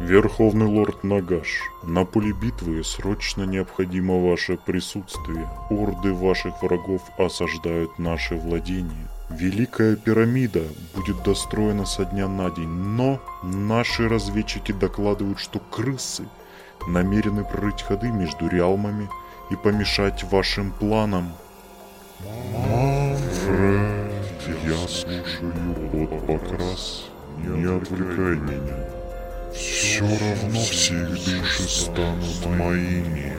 Верховный лорд Нагаш, на поле битвы срочно необходимо ваше присутствие. Орды ваших врагов осаждают наши владения. Великая пирамида будет достроена со дня на день, но наши разведчики докладывают, что крысы намерены прорыть ходы между реалмами и помешать вашим планам. Манфред, я слушаю под покрас, не отвлекай меня. Все равно все их души станут моими.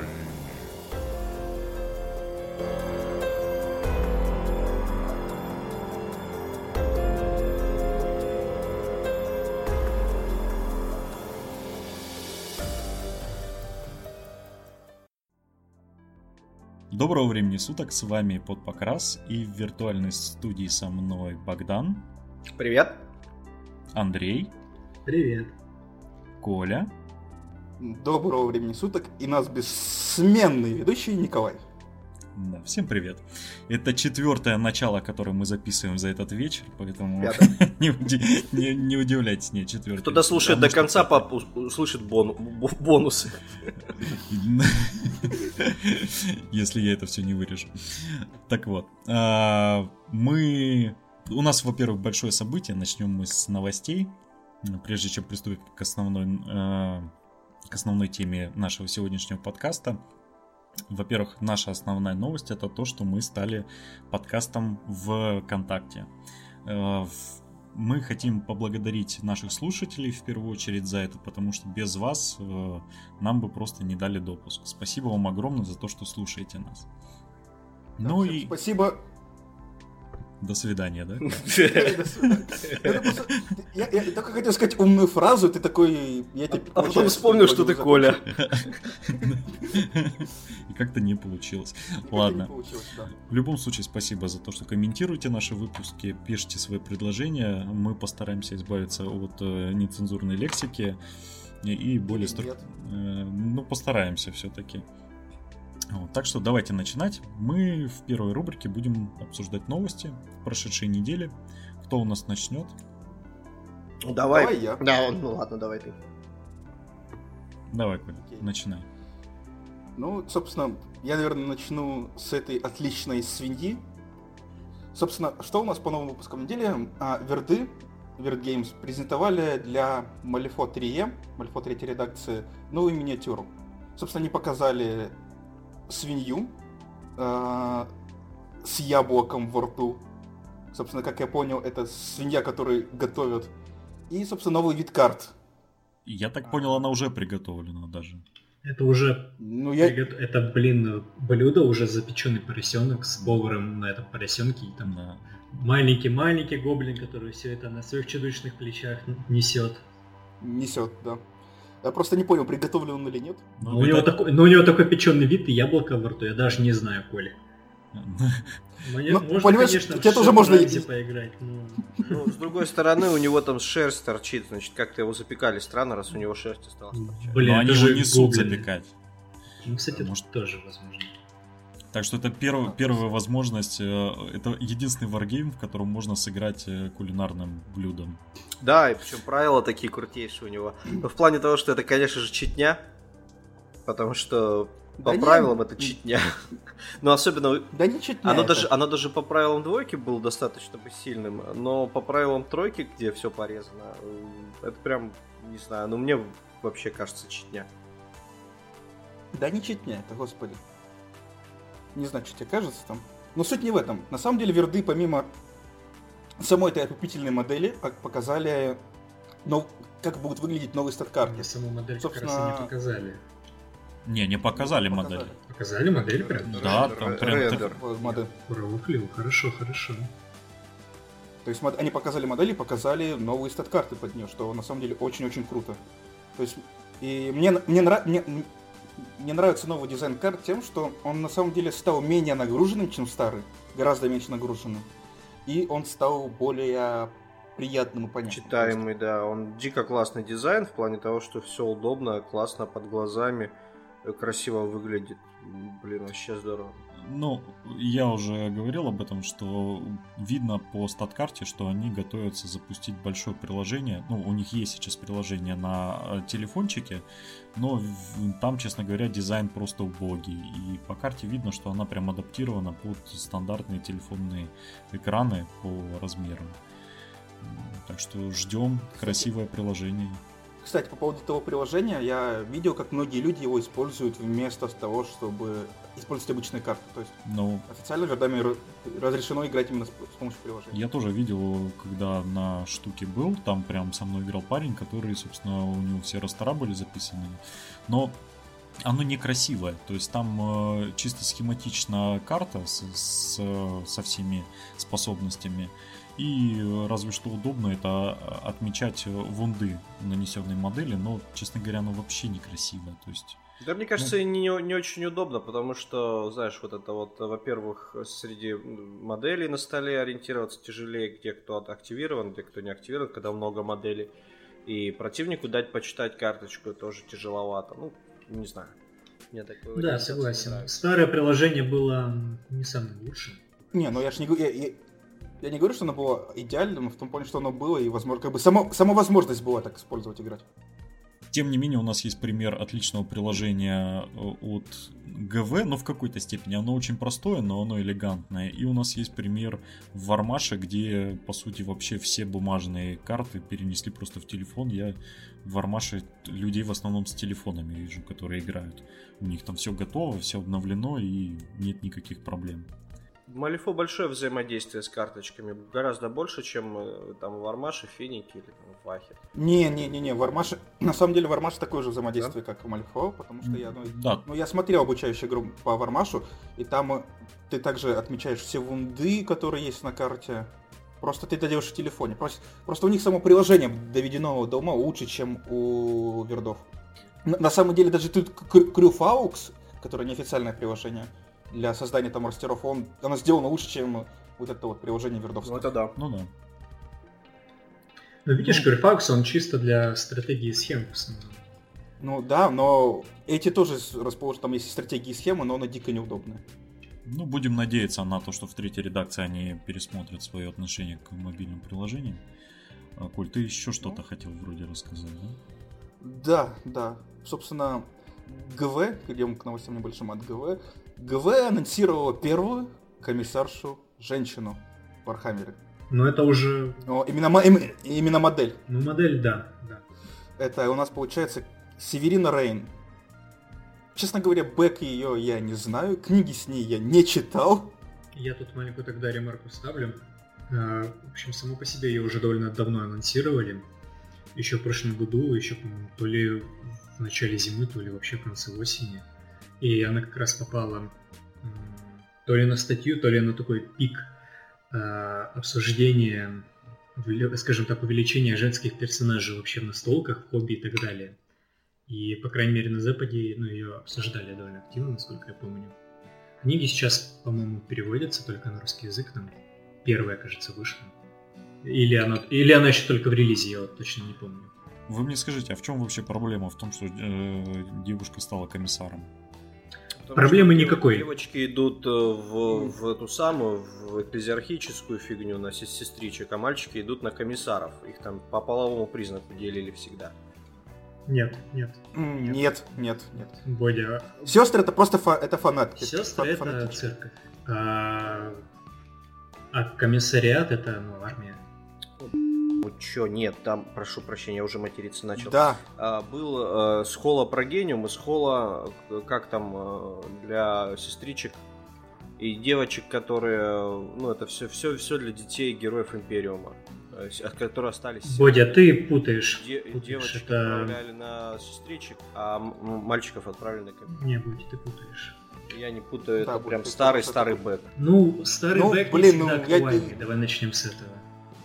Доброго времени суток, с вами Подпокрас и в виртуальной студии со мной Богдан. Привет. Андрей. Привет. Коля. Доброго времени суток и нас бессменный ведущий Николай. Да, всем привет. Это четвертое начало, которое мы записываем за этот вечер, поэтому не, уди- не, не удивляйтесь, нет, четвертое. Кто дослушает до конца, пап, услышит бон- бонусы. Если я это все не вырежу. Так вот, а, мы... У нас, во-первых, большое событие. Начнем мы с новостей. Прежде чем приступить к основной, а, к основной теме нашего сегодняшнего подкаста. Во-первых, наша основная новость это то, что мы стали подкастом в ВКонтакте. Э, Мы хотим поблагодарить наших слушателей в первую очередь за это, потому что без вас э, нам бы просто не дали допуск. Спасибо вам огромное за то, что слушаете нас. Ну и Спасибо. До свидания, да? Я только хотел сказать умную фразу, ты такой... я тебе А потом вспомнил, что ты. Коля. И как-то не получилось. Ладно. В любом случае, спасибо за то, что комментируете наши выпуски, пишите свои предложения. Мы постараемся избавиться от э, нецензурной лексики и, более э, Ну, постараемся все-таки. Так что давайте начинать. Мы в первой рубрике будем обсуждать новости прошедшей недели. Кто у нас начнет? Ну, Давай. Давай я. Да, он- ну ладно, давай ты. Давай, Коля, Окей. начинай. Ну, собственно, я, наверное, начну с этой отличной свиньи. Собственно, что у нас по новым выпускам недели? А, Верды, Верд Games, презентовали для Malifaux 3E, Malifaux 3 редакции, новую миниатюру. Собственно, они показали свинью а, с яблоком во рту. Собственно, как я понял, это свинья, которую готовят. И, собственно, новый вид карт. Я так понял, она уже приготовлена даже. Это уже, Ну, я... это, блин, блюдо, уже запеченный поросенок с поваром на этом поросенке. И там Да. маленький-маленький гоблин, который все это на своих чудовищных плечах несет. несет, да. Я просто не понял, приготовлен он или нет. Ну, Но у, него это- такой, но у него такой печеный вид и яблоко во рту, я даже не знаю, Коля. Мне, Ну, можно, понимаешь, конечно, тебе тоже можно шахматы и- поиграть, но... Ну, с другой стороны, у него там шерсть торчит, значит, как-то его запекали странно, раз у него шерсть осталась торчать. Блин, Но они же несут гоблины. запекать. Ну, кстати, Может- тоже возможно. Так что это перв- первая возможность, э, это единственный варгейм, в котором можно сыграть э, кулинарным блюдом. Да, и причем правила такие крутейшие у него. Но в плане того, что это, конечно же, читня, потому что по Да не, правилам это читня. Но особенно Да не Оно это. даже, оно даже по правилам двойки было достаточно бы сильным, но по правилам тройки, где все порезано, э, это прям, не знаю, ну мне вообще кажется читня. Да не читня это, господи. Не знаю, что тебе кажется там. Но суть не в этом. На самом деле Верды, помимо самой этой опупительной модели, показали, нов- как будут выглядеть новые стат-карты. Мне саму модель как раз и Собственно- не показали. Не, не показали Показали. модель. Показали модель прям? Да, Рендер, там прям рендер. Модель. Ура, хорошо, хорошо. То есть они показали модель и показали новые стат-карты под нее, что на самом деле очень-очень круто. То есть и мне, мне, нра- мне, мне нравится новый дизайн карт тем, что он на самом деле стал менее нагруженным, чем старый, гораздо меньше нагруженным. И он стал более приятным и понятным. Читаемый, да, он дико классный дизайн в плане того, что все удобно, классно под глазами, э, красиво выглядит. Блин, вообще здорово. Ну, я уже говорил об этом, что видно по стат-карте, что они готовятся запустить большое приложение. Ну, у них есть сейчас приложение на э, телефончике, но там, честно говоря, дизайн просто убогий. И по карте видно, что она прям адаптирована под стандартные телефонные экраны по размерам. Так что ждем красивое приложение. Кстати, по поводу этого приложения, я видел, как многие люди его используют вместо того, чтобы использовать обычные карты. То есть Но официально вердами р- разрешено играть именно с, с помощью приложения. Я тоже видел, когда на штуке был, там прям со мной играл парень, который, собственно, у него все растора были записаны. Но оно некрасивое, то есть там э, чисто схематична карта с, с, со всеми способностями. И э, разве что удобно это э, отмечать э, вунды нанесенной модели, но, честно говоря, оно вообще некрасивое. То есть Да, мне кажется, и не, не очень удобно, потому что, знаешь, вот это вот, во-первых, среди моделей на столе ориентироваться тяжелее, где кто активирован, где кто не активирован, когда много моделей. И противнику дать почитать карточку тоже тяжеловато. Ну, не знаю. Мне такое Да, согласен. Старое приложение было не самым лучшим. Не, ну я ж не говорю, я, я- я не говорю, что оно было идеальным, в том плане, что оно было, и, возможно, как бы само, сама возможность была так использовать играть. Тем не менее, у нас есть пример отличного приложения э, от ГВ, но в какой-то степени оно очень простое, но оно элегантное. И у нас есть пример в Вармаше, где, по сути, вообще все бумажные карты перенесли просто в телефон. Я в Вармаше людей в основном с телефонами вижу, которые играют. У них там все готово, все обновлено и нет никаких проблем. Малифо большое взаимодействие с карточками, гораздо больше, чем э, там в Армаше, Финике или там, в. Не-не-не-не, в Армаше, на самом деле в Армаше такое же взаимодействие, как в Мальфо, потому что я, ну, Да, Ну, я смотрел обучающую игру по Вармашу, и там э, ты также отмечаешь все вунды, которые есть на карте. Просто ты это делаешь в телефоне. Просто, просто у них само приложение доведено до ума лучше, чем у вердов. На, на самом деле даже тут Крюфаукс, которое неофициальное приложение для создания там мастеров, он, оно сделано лучше, чем вот это вот приложение Ну вердовское. это да. ну да. Но видишь, Грифакс, он чисто для стратегии и схем в основном. Ну да, но эти тоже расположены, там есть стратегии и схемы, но она дико неудобная. Ну, будем надеяться на то, что в третьей редакции они пересмотрят свое отношение к мобильным приложениям. А, Коль, ты еще что-то хотел вроде рассказать, да? Да, да. Собственно, GW, перейдем к новостям небольшим от GW. GW анонсировала первую комиссаршу женщину в Warhammer е. Но это уже, Но именно, именно модель. ну, модель, да, да. Это у нас получается Северина Рейн. Честно говоря, бэк ее я не знаю, книги с ней я не читал. Я тут маленькую тогда ремарку ставлю. А, В общем, само по себе ее уже довольно давно анонсировали. Еще в прошлом году, еще, по-моему, то ли в начале зимы, то ли вообще в конце осени. И она как раз попала то ли на статью, то ли на такой пик а, обсуждения, скажем так, увеличения женских персонажей вообще в настолках, хобби и так далее. И, по крайней мере, на Западе ну, ее обсуждали довольно активно, насколько я помню. Книги сейчас, по-моему, переводятся только на русский язык. Там первая, кажется, вышла. Или она, или она еще только в релизе, я вот точно не помню. Вы мне скажите, а в чем вообще проблема в том, что э, девушка стала комиссаром? Потому Проблемы что никакой. Девочки идут э, в, в эту самую, в эклезиархическую фигню на сес- сестричек, а мальчики идут на комиссаров. Их там по половому признаку делили всегда. Нет, нет. Нет, нет, нет. Бодя, Сестры это просто фа- это фанатки. сестры это фанатички. церковь. А, а комиссариат это ну, армия. Ну чё, нет, там, прошу прощения, я уже материться начал. Да, А, был э, схола прогениум и схола, э, как там, э, для сестричек и девочек, которые, ну, это все, все, все для детей героев Империума, с- которые остались. Бодя, ты путаешь. Де- путаешь. девочек это... отправляли на сестричек, а м- мальчиков отправили на ком- Не, Бодя, ты путаешь. Я не путаю, Да, это вот прям старый-старый вот back. Ну, старый Ну, back блин, не всегда ну, я- актуальный. Давай начнем с этого.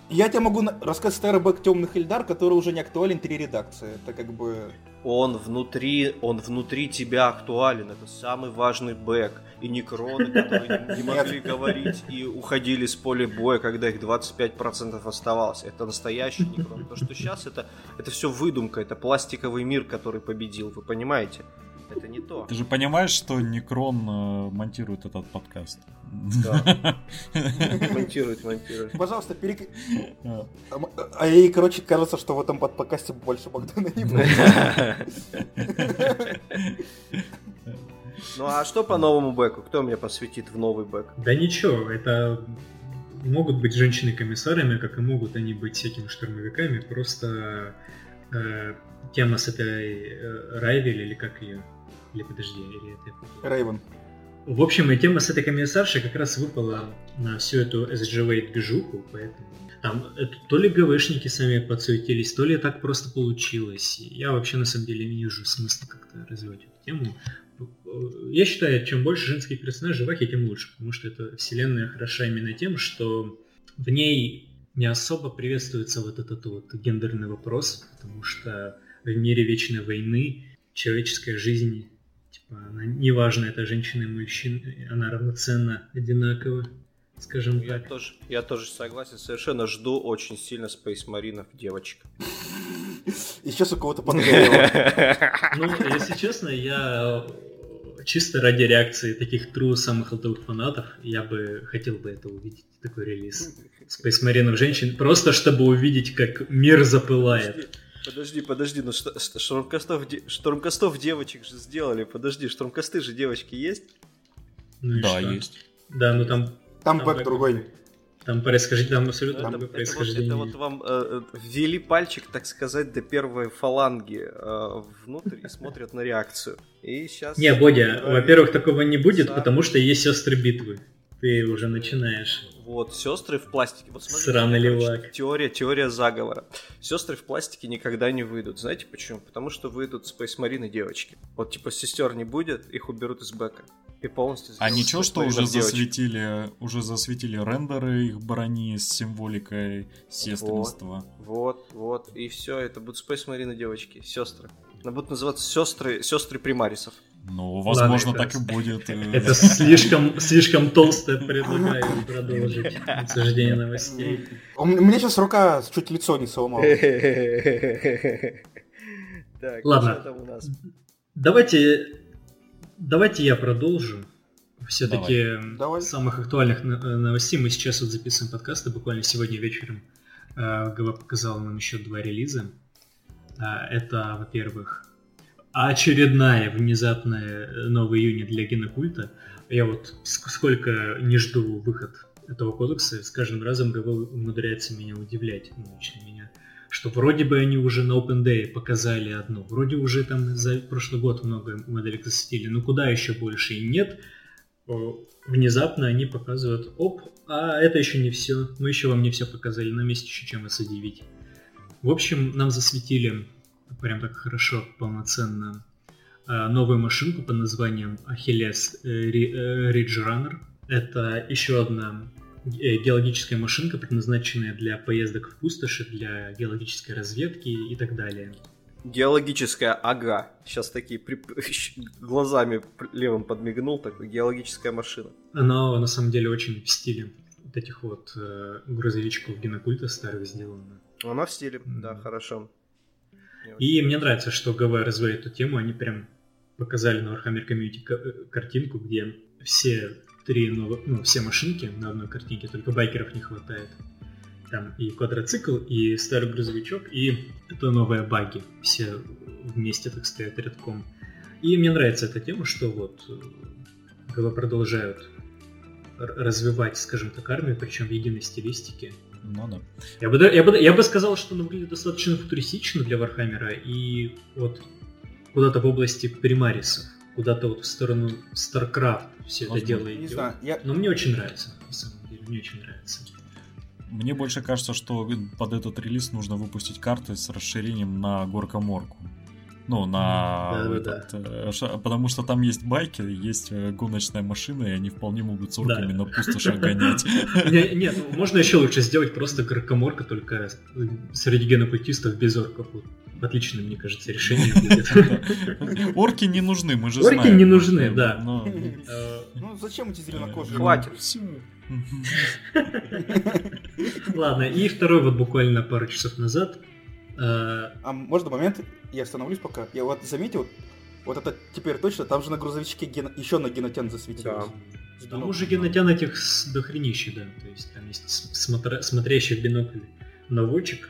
Я тебе могу рассказать старый back темных Эльдар, который уже не актуален три редакции. Это как бы... Он внутри, он внутри тебя актуален. Это самый важный back. И некроны, которые не могли говорить и уходили с поля боя, когда их 25% оставалось. Это настоящий некрон. То, что сейчас это, это все выдумка, это пластиковый мир, который победил, вы понимаете? Это не то. Ты же понимаешь, что Некрон э, монтирует этот подкаст? Да. Монтирует, монтирует. Пожалуйста, перек... А. А А ей, короче, кажется, что в этом под- подкасте больше Богдана не будет. Ну а что по новому бэку? Кто мне посвятит в новый бэк? Да ничего, это могут быть женщины-комиссарами, как и могут они быть всякими штурмовиками, просто э, тема с этой э, Райвель, или как ее? Или подожди, или это... Рейвен. В общем, и тема с этой комиссаршей как раз выпала на всю эту SGV движуху, поэтому там это, то ли ГВшники сами подсуетились, то ли так просто получилось. И Я вообще на самом деле не вижу смысла как-то развивать эту тему. Я считаю, чем больше женских персонажей в Ахе, тем лучше, потому что эта вселенная хороша именно тем, что в ней не особо приветствуется вот этот вот гендерный вопрос, потому что в мире вечной войны человеческая жизнь, типа, она неважно, это женщина и мужчина, она равноценна, одинакова, скажем Я так. тоже, я тоже согласен, совершенно жду очень сильно Space Маринов девочек. И сейчас у кого-то подгорело. Ну, если честно, я чисто ради реакции таких true самых алтовых фанатов, я бы хотел бы это увидеть, такой релиз. Space Marine женщин, просто чтобы увидеть, как мир запылает. Подожди, подожди, ну что, де- штурмкастов девочек же сделали, подожди, штурмкасты же девочки есть? Ну Да, что? есть. Да, ну там... Там бэк другой. Там происхождение, там абсолютно это, другое это вот, происхождение. это вот вам э, э, ввели пальчик, так сказать, до первой фаланги э, внутрь и смотрят на реакцию. И сейчас... Не, Бодя, во-первых, такого не будет, потому что есть сестры битвы. Ты уже начинаешь. Вот, сестры в пластике. Вот смотрите, Сраный левак. Теория, теория заговора. Сестры в пластике никогда не выйдут. Знаете почему? Потому что выйдут Space Marine девочки. Вот типа сестер не будет, их уберут из бэка. И полностью А ничего, что уже девочек. засветили, уже засветили рендеры их брони с символикой сестринства. Вот, вот. И все, это будут Space Marine девочки, сестры. Она будут называться сестры, сестры примарисов. Ну, возможно, Ладно, так и это- будет. э, Это слишком, слишком толстое, предлагаю продолжить обсуждение новостей. У м- Мне сейчас рука чуть лицо не сломала. Так, Ладно. что там у нас? Давайте, давайте я продолжу. Все-таки Давай. самых актуальных э, новостей мы сейчас вот записываем подкасты. Буквально сегодня вечером э, ГВ показал нам еще два релиза. А, Это, во-первых, очередная внезапная э, новая юнит для генокульта. Я вот ск- сколько не жду выход этого кодекса, с каждым разом ГВ умудряется меня удивлять, ну, лично меня. Что вроде бы они уже на Open Day показали одну, вроде уже там за прошлый год много моделек засветили, но куда еще больше и нет. Внезапно они показывают, оп, а это еще не все, мы еще вам не все показали, нам есть еще чем вас удивить. В общем, нам засветили прям так хорошо, полноценно э, новую машинку под названием Achilles э, э, Ridge Runner. Это еще одна геологическая машинка, предназначенная для поездок в пустоши, для геологической разведки и так далее. Геологическая ага. Сейчас такие при- глазами левым подмигнул, такой геологическая машина. Она на самом деле очень в стиле вот этих вот э, грузовичков генокульта старых сделана. Она в стиле, Мгм. да, хорошо. И мне нравится, что ГВ развивает эту тему. Они прям показали на Warhammer Community э, картинку, где все три новых, ну, все машинки на одной картинке, только байкеров не хватает. Там и квадроцикл, и старый грузовичок, и это новые багги. Все вместе так стоят рядком. И мне нравится эта тема, что вот э, ГВ продолжают развивать, скажем так, армию, причем в единой стилистике. Ну да. Я бы, я, бы, я бы сказал, что она выглядит достаточно футуристично для Вархаммера и вот куда-то в области примарисов, куда-то вот в сторону StarCraft все это Возможно. дело Не идет. знаю, я... Но мне очень нравится, на самом деле, мне очень нравится. Мне больше кажется, что под этот релиз нужно выпустить карты с расширением на горкоморку. Ну, на Да-да-да. этот, э, ша- потому что там есть байки, есть э, гоночная машина, и они вполне могут с орками Да. на пустошах гонять. Не- Нет, ну, можно еще лучше сделать просто горкоморка, только среди генокультистов без орков. Отличное, мне кажется, решение будет. Орки не нужны, мы же Орки знаем. не нужны, да. Но- Э, Ну зачем эти зеленокожие? Хватит. Всё. Ладно, и второй вот буквально пару часов назад э, А можно момент, я остановлюсь пока. Я вот заметил, Вот это теперь точно, там же на грузовичке ген... еще на генотян засветилось. Да. Там уже генотян этих с дохренища, да. То есть там есть смотр... смотрящий в бинокль наводчик,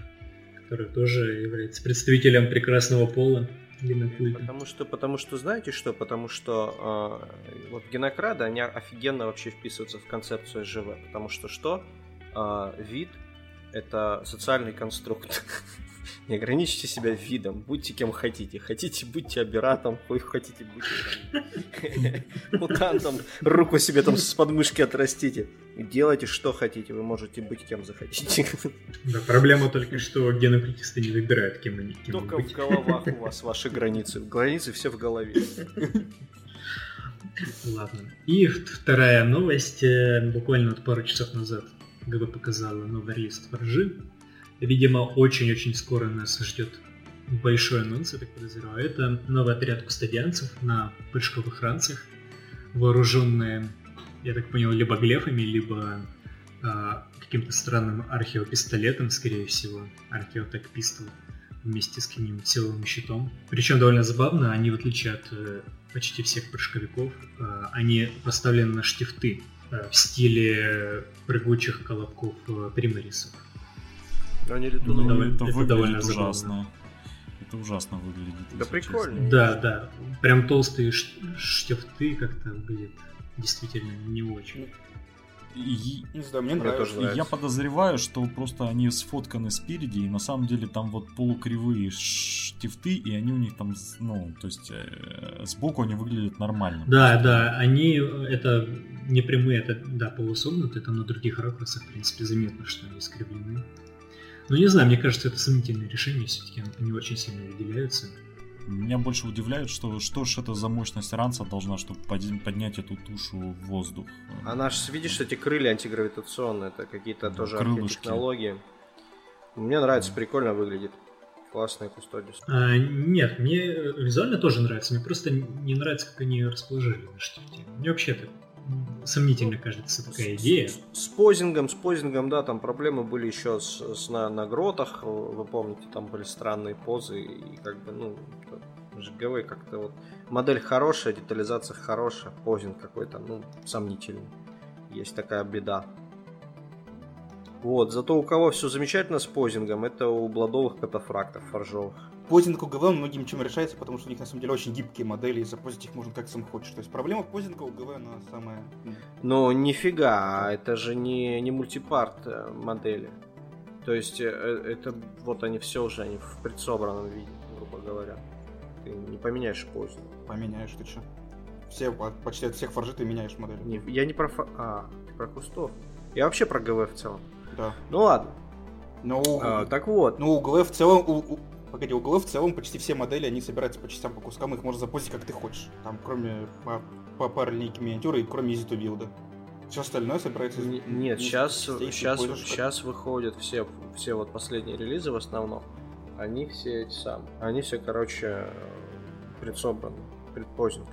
который тоже является представителем прекрасного пола генокульта. Потому что, потому что, знаете что? Потому что э, вот генокрады, они офигенно вообще вписываются в концепцию СЖВ. Потому что что? Э, вид — это социальный конструкт. Не ограничьте себя видом, будьте кем хотите. Хотите, будьте оператором, хотите, будьте там, мутантом, руку себе там с подмышки отрастите. Делайте, что хотите, вы можете быть кем захотите. Да, проблема только, что генокультисты не выбирают, кем они кем Только в головах у вас ваши границы. Границы все в голове. Ладно. И вторая новость. э, Буквально пару часов назад ГВ показала новый релиз Форжи. Видимо, очень-очень скоро нас ждет большой анонс, я так подозреваю. Это новый отряд кустодианцев на прыжковых ранцах, вооруженные, я так понял, либо глефами, либо а, каким-то странным археопистолетом, скорее всего, археотек пистол, вместе с каким-нибудь силовым щитом. Причем довольно забавно, они, в отличие от э, почти всех прыжковиков, э, они поставлены на штифты э, в стиле прыгучих колобков э, примарисов. Они Ну, летуны. довольно- это это выглядит довольно забавно. ужасно. Это ужасно выглядит. Да прикольно. честно. Да, да, прям толстые штифты как-то выглядят действительно не очень. И- Не знаю, мне нравится. тоже нравится. я подозреваю, что просто они сфотканы спереди, и на самом деле там вот полукривые штифты, и они у них там, ну, то есть э, сбоку они выглядят нормально. Да, да, они это не прямые, это да, полусогнутые, там на других ракурсах, в принципе, заметно, что они искривлены. Но не знаю, мне кажется, это сомнительное решение, все-таки они очень сильно выделяются. Меня больше удивляет, что что ж это за мощность ранца должна, чтобы поднять эту тушу в воздух. Она ж, видишь, эти крылья антигравитационные, это какие-то Да, тоже архитехнологии. Мне нравится, прикольно выглядит. Классная кустодис. А, нет, мне визуально тоже нравится, мне просто не нравится, как они ее расположили на штифте. Мне вообще это м, сомнительно кажется такая идея. С, с позингом, с позингом, да, там проблемы были еще с, с на, на гротах, вы помните, там были странные позы, и как бы, ну, это же ГВ как-то вот... Модель хорошая, детализация хорошая, позинг какой-то, ну, сомнительный. Есть такая беда. Вот, зато у кого все замечательно с позингом, это у бладовых катафрактов форжовых. Позинг у ГВ многим чем решается, потому что у них на самом деле очень гибкие модели, и запозить их можно как сам хочешь. То есть проблема позинга у ГВ, она самая... ну, Но нифига, это же не, не мультипарт э, модели. То есть э, это вот они все уже они в предсобранном виде, грубо говоря. Ты не поменяешь позу. Поменяешь ты что? Все, по- почти от всех форжи ты меняешь модели. Не- я не про А, ты про кустов. Я вообще про ГВ в целом. Да. Ну ладно. Но у, А, так вот. ну, у ГВ в целом... У- Погоди, у ГВ в целом почти все модели, они собираются по частям, по кускам, их можно запозить как ты хочешь. Там, кроме по, по паре линейки миниатюры и кроме easy to build. Все остальное собирается... из- Н- Нет, из сейчас, частей, сейчас, сейчас выходят все, все вот последние релизы в основном. Они все эти самые. Они все, короче, предсобраны. Предпоздно.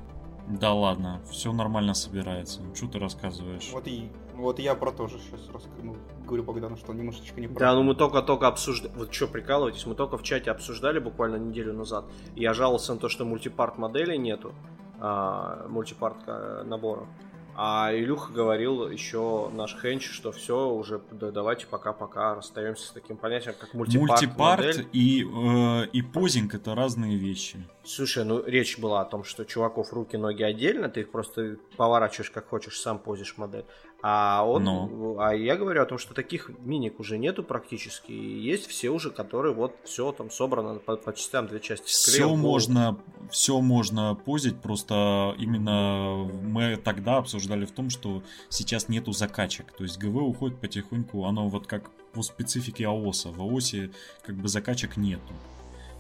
Да ладно, все нормально собирается. Что ты рассказываешь? Вот и вот я про то же сейчас ну, говорю Богдану, что немножечко не Да, ну мы только-только обсуждали... Вот что, прикалываетесь? Мы только в чате обсуждали буквально неделю назад. Я жаловался на то, что мультипарт моделей нету. а, мультипарт э, наборов. А Илюха говорил еще наш Хенч, что все, уже да, давайте пока-пока расстаемся с таким понятием, как мультипарт, Мультипарт модель. и, э, и позинг это разные вещи. Слушай, ну речь была о том, что чуваков руки, ноги отдельно, ты их просто поворачиваешь как хочешь, сам позишь модель. А он, Но. а я говорю о том, что таких миник уже нету практически. И есть все уже, которые вот все там собрано по, по частям, две части. Все пол. можно, все можно позить, просто именно мы тогда обсуждали в том, что сейчас нету закачек. То есть ГВ уходит потихоньку, оно вот как по специфике АОСа. В АОСе как бы закачек нету.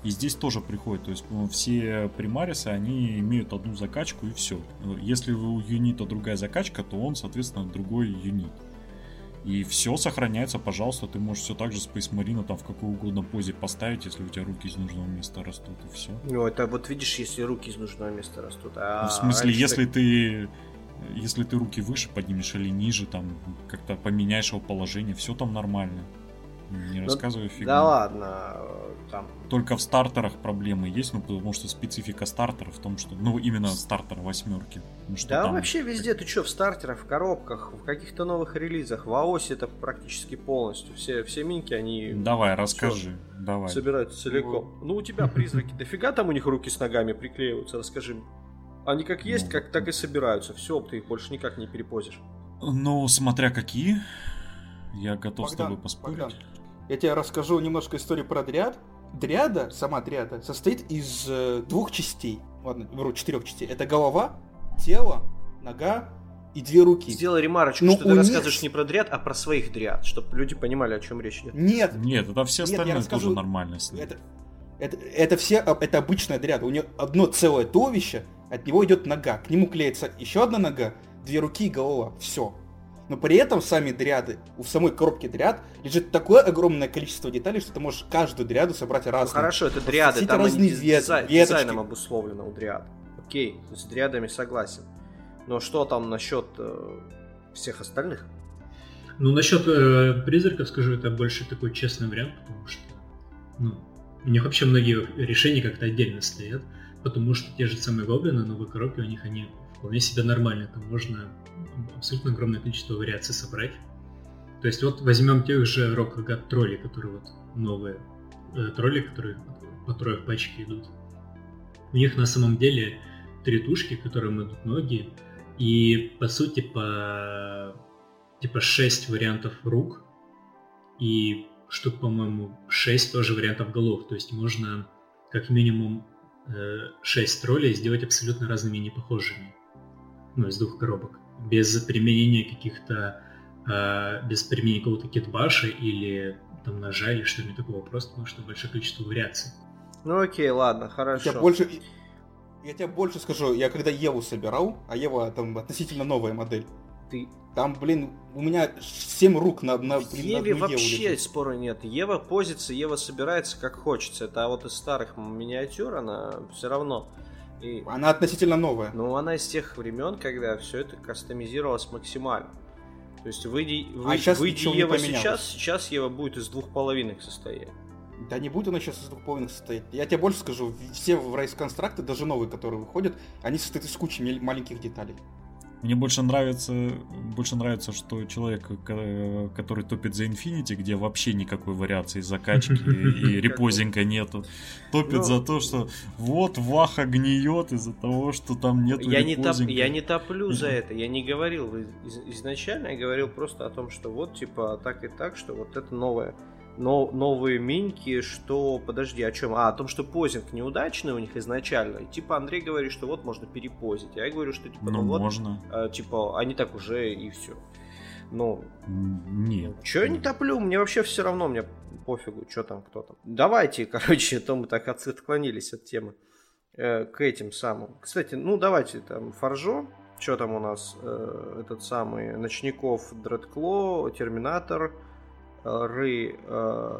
И здесь тоже приходит, то есть ну, все примарисы, они имеют одну закачку и все. Если у юнита другая закачка, то он, соответственно, другой юнит. И все сохраняется, пожалуйста, ты можешь все так же Space Marine там в какой угодно позе поставить, если у тебя руки из нужного места растут, и все. Ну, это вот видишь, если руки из нужного места растут. А Ну, в смысле, раньше если ты если ты руки выше поднимешь или ниже, там как-то поменяешь его положение, все там нормально. Не Ну, рассказывай фигню. Да ладно, там... Только в стартерах проблемы есть, ну потому что специфика стартера в том, что, ну именно стартер восьмерки. Ну, что Да там- вообще везде, ты что, в стартерах, в коробках, в каких-то новых релизах, в АОСе это практически полностью. Все, все минки, они Давай, расскажи. Давай. собираются целиком. Ну у тебя призраки, дофига там у них руки с ногами приклеиваются, расскажи. Они как есть, Ну, как так и собираются. Все, ты их больше никак не перепозишь. Ну, смотря какие. Я готов с Богдан, тобой поспорить. Богдан, Я тебе расскажу немножко историю про дриад. Дриада, сама дриада, состоит из э, двух частей. Ладно, вру, четырех частей. Это голова, тело, нога и две руки. Сделай ремарочку, Ну, что ты них- рассказываешь не про дриад, а про своих дриад, чтобы люди понимали, о чем речь идет. Нет, Нет, это все Нет, остальные расскажу- тоже нормально с это, это, это все, а, это обычная дриада. У нее одно целое туловище, от него идет нога. К нему клеится еще одна нога, две руки и голова. Все. Но при этом сами дриады, у самой коробки дриад лежит такое огромное количество деталей, что ты можешь каждую дриаду собрать Ну разную. хорошо, это дриады, Все там разные диз- вет- дизай- веточки. дизайном обусловлено у дриад. Окей, с дриадами согласен. Но что там насчет э, всех остальных? Ну, насчет э, призраков скажу, это больше такой честный вариант, потому что, ну, у них вообще многие решения как-то отдельно стоят, потому что те же самые гоблины, новые коробки, у них они вполне себе нормальные, там можно абсолютно огромное количество вариаций собрать. То есть вот возьмем тех же рок тролли, которые вот новые э, тролли, которые по трое в пачке идут. У них на самом деле три тушки, которым идут ноги, и по сути по типа 6 вариантов рук и штук, по-моему, 6 тоже вариантов голов. То есть можно как минимум 6 троллей сделать абсолютно разными непохожими. Ну, из двух коробок. Без применения каких-то... э, без применения какого-то китбаша или там ножа или что-нибудь такого. Просто потому что большое количество вариаций. Ну окей, ладно, Я хорошо. тебе больше, я тебе больше скажу, я когда Еву собирал, а Ева там относительно новая модель, Ты... там, блин, у меня 7 рук на, на, В на Еве одну Еву вообще лежит. спора нет. Ева позится, Ева собирается как хочется. Это а вот из старых миниатюр она все равно. И, Она относительно новая. ну, она из тех времен, когда все это кастомизировалось максимально. То есть выйди, А вы, щас выйди ничего не Ева сейчас, сейчас Ева будет из двух половинок состоять. Да не будет она сейчас из двух половинок состоять. Я тебе больше скажу, все в Райс констракты, даже новые, которые выходят, они состоят из кучи маленьких деталей. Мне больше нравится, больше нравится, что человек, ко- который топит за Infinity, где вообще никакой вариации закачки и репозинга нету, топит Ну. за то, что вот Ваха гниет из-за того, что там нету Я не, топ, репозинга. я не топлю за это, я не говорил из- изначально, я говорил просто о том, что вот типа так и так, что вот это новое. Но новые миньки, что... Подожди, о чем? А, о том, что позинг неудачный у них изначально. И типа Андрей говорит, что вот можно перепозить. А я говорю, что типа, Ну, ну, вот, можно. а, типа, они так уже и все. Ну, Нет. Че я не топлю? Мне вообще все равно, мне пофигу, что там, кто там. Давайте, короче, то мы так от- отклонились от темы. Э, к этим самым. Кстати, ну давайте там Фаржо. Что там у нас? Э, этот самый Ночников, Дредкло, Терминатор, э, Ры э,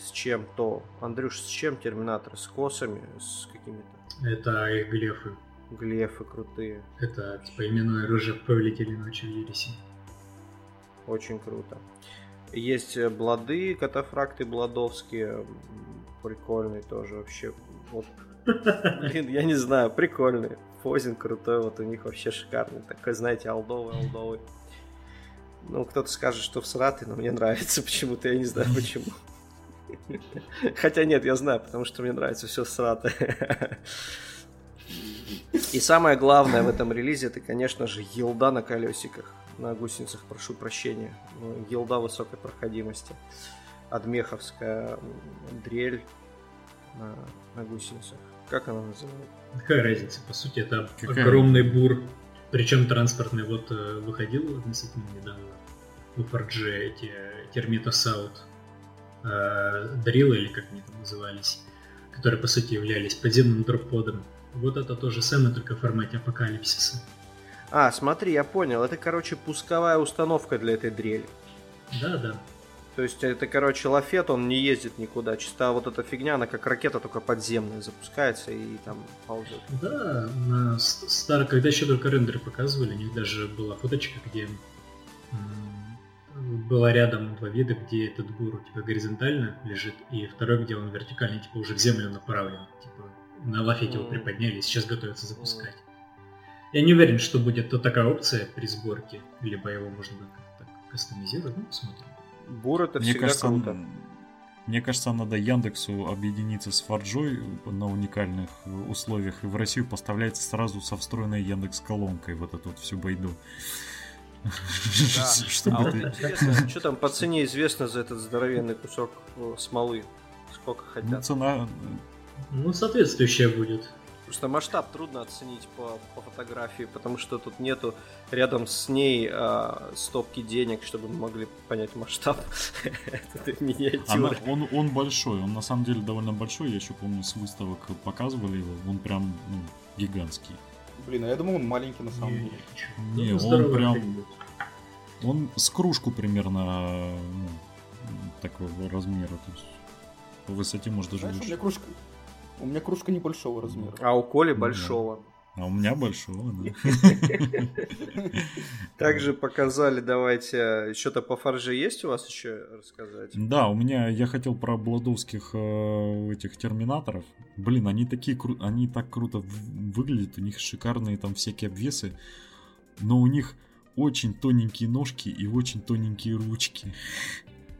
с чем-то. Андрюш, с чем Терминатор? С косами? С какими-то? Это их глефы. Глефы крутые. Это типа именное оружие в повелителе ночи в Ереси. Очень круто. Есть э, блады, катафракты бладовские. Прикольные тоже вообще. Вот, блин, я не знаю, прикольные. Фозин крутой, вот у них вообще шикарный. Такой, знаете, алдовый, алдовый. Ну, кто-то скажет, что всратый, но мне нравится почему-то, я не знаю почему. Хотя нет, я знаю, потому что мне нравится все всратое. И самое главное в этом релизе, это, конечно же, елда на колесиках. На гусеницах, прошу прощения. Ну, Елда высокой проходимости. Адмеховская дрель на, на гусеницах. Как она называется? Какая разница? По сути, это Какая? огромный бур. Причем транспортный вот э, выходил относительно недавно у Форджи эти Термита Саут Дрилы, или как они там назывались, которые по сути являлись подземным дропподом. Вот это то же самое, только в формате апокалипсиса. А, смотри, я понял. Это, короче, пусковая установка для этой дрели. Да, да. То есть это, короче, лафет, он не ездит никуда. Чисто вот эта фигня, она как ракета, только подземная, запускается и там ползет. Да, на стар... когда еще только рендеры показывали, у них даже была фоточка, где было рядом два вида, где этот бур типа горизонтально лежит, и второй, где он вертикально, типа уже в землю направлен. Типа на лафете его приподняли, сейчас готовятся запускать. Я не уверен, что будет то такая опция при сборке, либо его можно будет как-то кастомизировать, ну, посмотрим. Бур это Мне всегда кажется, круто. мне кажется, надо Яндексу объединиться с Фарджой на уникальных условиях, и в Россию поставляется сразу со встроенной Яндекс колонкой вот эту вот всю байду. А что там по цене известно за этот здоровенный кусок э, смолы? Сколько Ну, хотят? цена... Ну, соответствующая будет. Просто масштаб трудно оценить по, по фотографии, потому что тут нету рядом с ней а, стопки денег, чтобы мы могли понять масштаб этой Она- миниатюры. он, он большой, он на самом деле довольно большой, я еще помню с выставок показывали его, он прям ну, гигантский. Блин, а я думал, он маленький на самом деле. Не, Ну, он прям-. Он с кружку примерно ну, такого размера, то есть по высоте может даже Знаешь, у меня кружка... У меня кружка небольшого размера. А у Коли большого. А у меня большого, да. Также показали, давайте, что-то по фарже есть у вас еще рассказать? Да, у меня я хотел про бладовских э, этих терминаторов. Блин, они такие они так круто выглядят, у них шикарные там всякие обвесы, но у них очень тоненькие ножки и очень тоненькие ручки.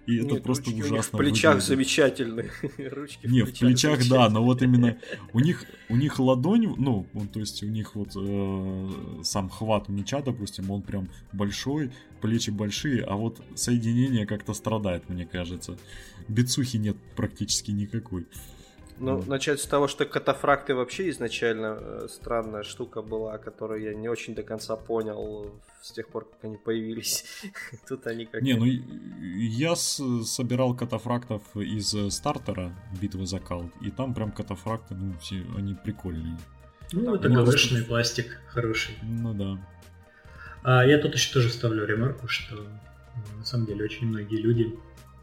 И это Нет, просто ручки у них ужасно. В плечах выглядит. замечательные. Ручки Не, в плечах, да, замечательные. но вот именно у них у них ладонь, ну, то есть у них вот э, сам хват меча, допустим, он прям большой, плечи большие, а вот соединение как-то страдает, мне кажется. Бицухи нет практически никакой. Ну, начать с того, что катафракты вообще изначально э, странная штука была, которую я не очень до конца понял с тех пор, как они появились. Тут они как Не, ну я собирал катафрактов из э, стартера битвы за калт, и там прям катафракты, ну, все, они прикольные. Ну, это Ну, ГВшный пластик хороший. Ну да. А я тут еще тоже ставлю ремарку, что м, на самом деле очень многие люди,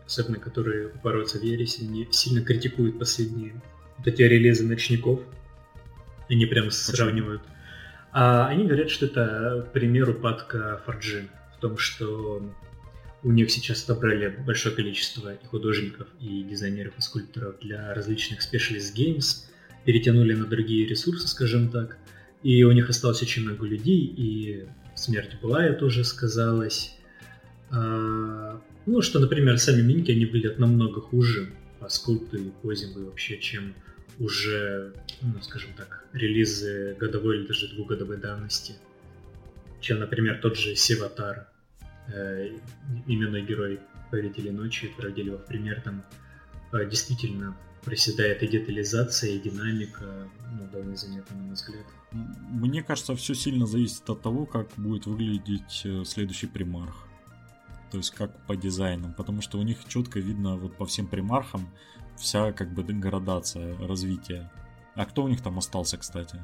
особенно которые упоротся в ересь, они сильно критикуют последние вот эти релизы ночников. Они прям сравнивают. А они говорят, что это, к примеру, упадка Форджи в том, что у них сейчас отобрали большое количество и художников, и дизайнеров, и скульпторов для различных specialist games, перетянули на другие ресурсы, скажем так, и у них осталось очень много людей, и смерть Былая тоже сказалась. А, ну, что, например, сами миньки, они выглядят намного хуже по скульпту и позингу вообще, чем уже, ну, скажем так, релизы годовой или даже двухгодовой давности. Чем, например, тот же Севатар, э, именной герой Повелителей Ночи, приводили его в пример, там э, действительно проседает и детализация, и динамика, ну, довольно заметно, на мой взгляд. Мне кажется, все сильно зависит от того, как будет выглядеть э, следующий примарх. То есть как по дизайнам. Потому что у них четко видно вот по всем примархам вся как бы градация развития. А кто у них там остался, кстати?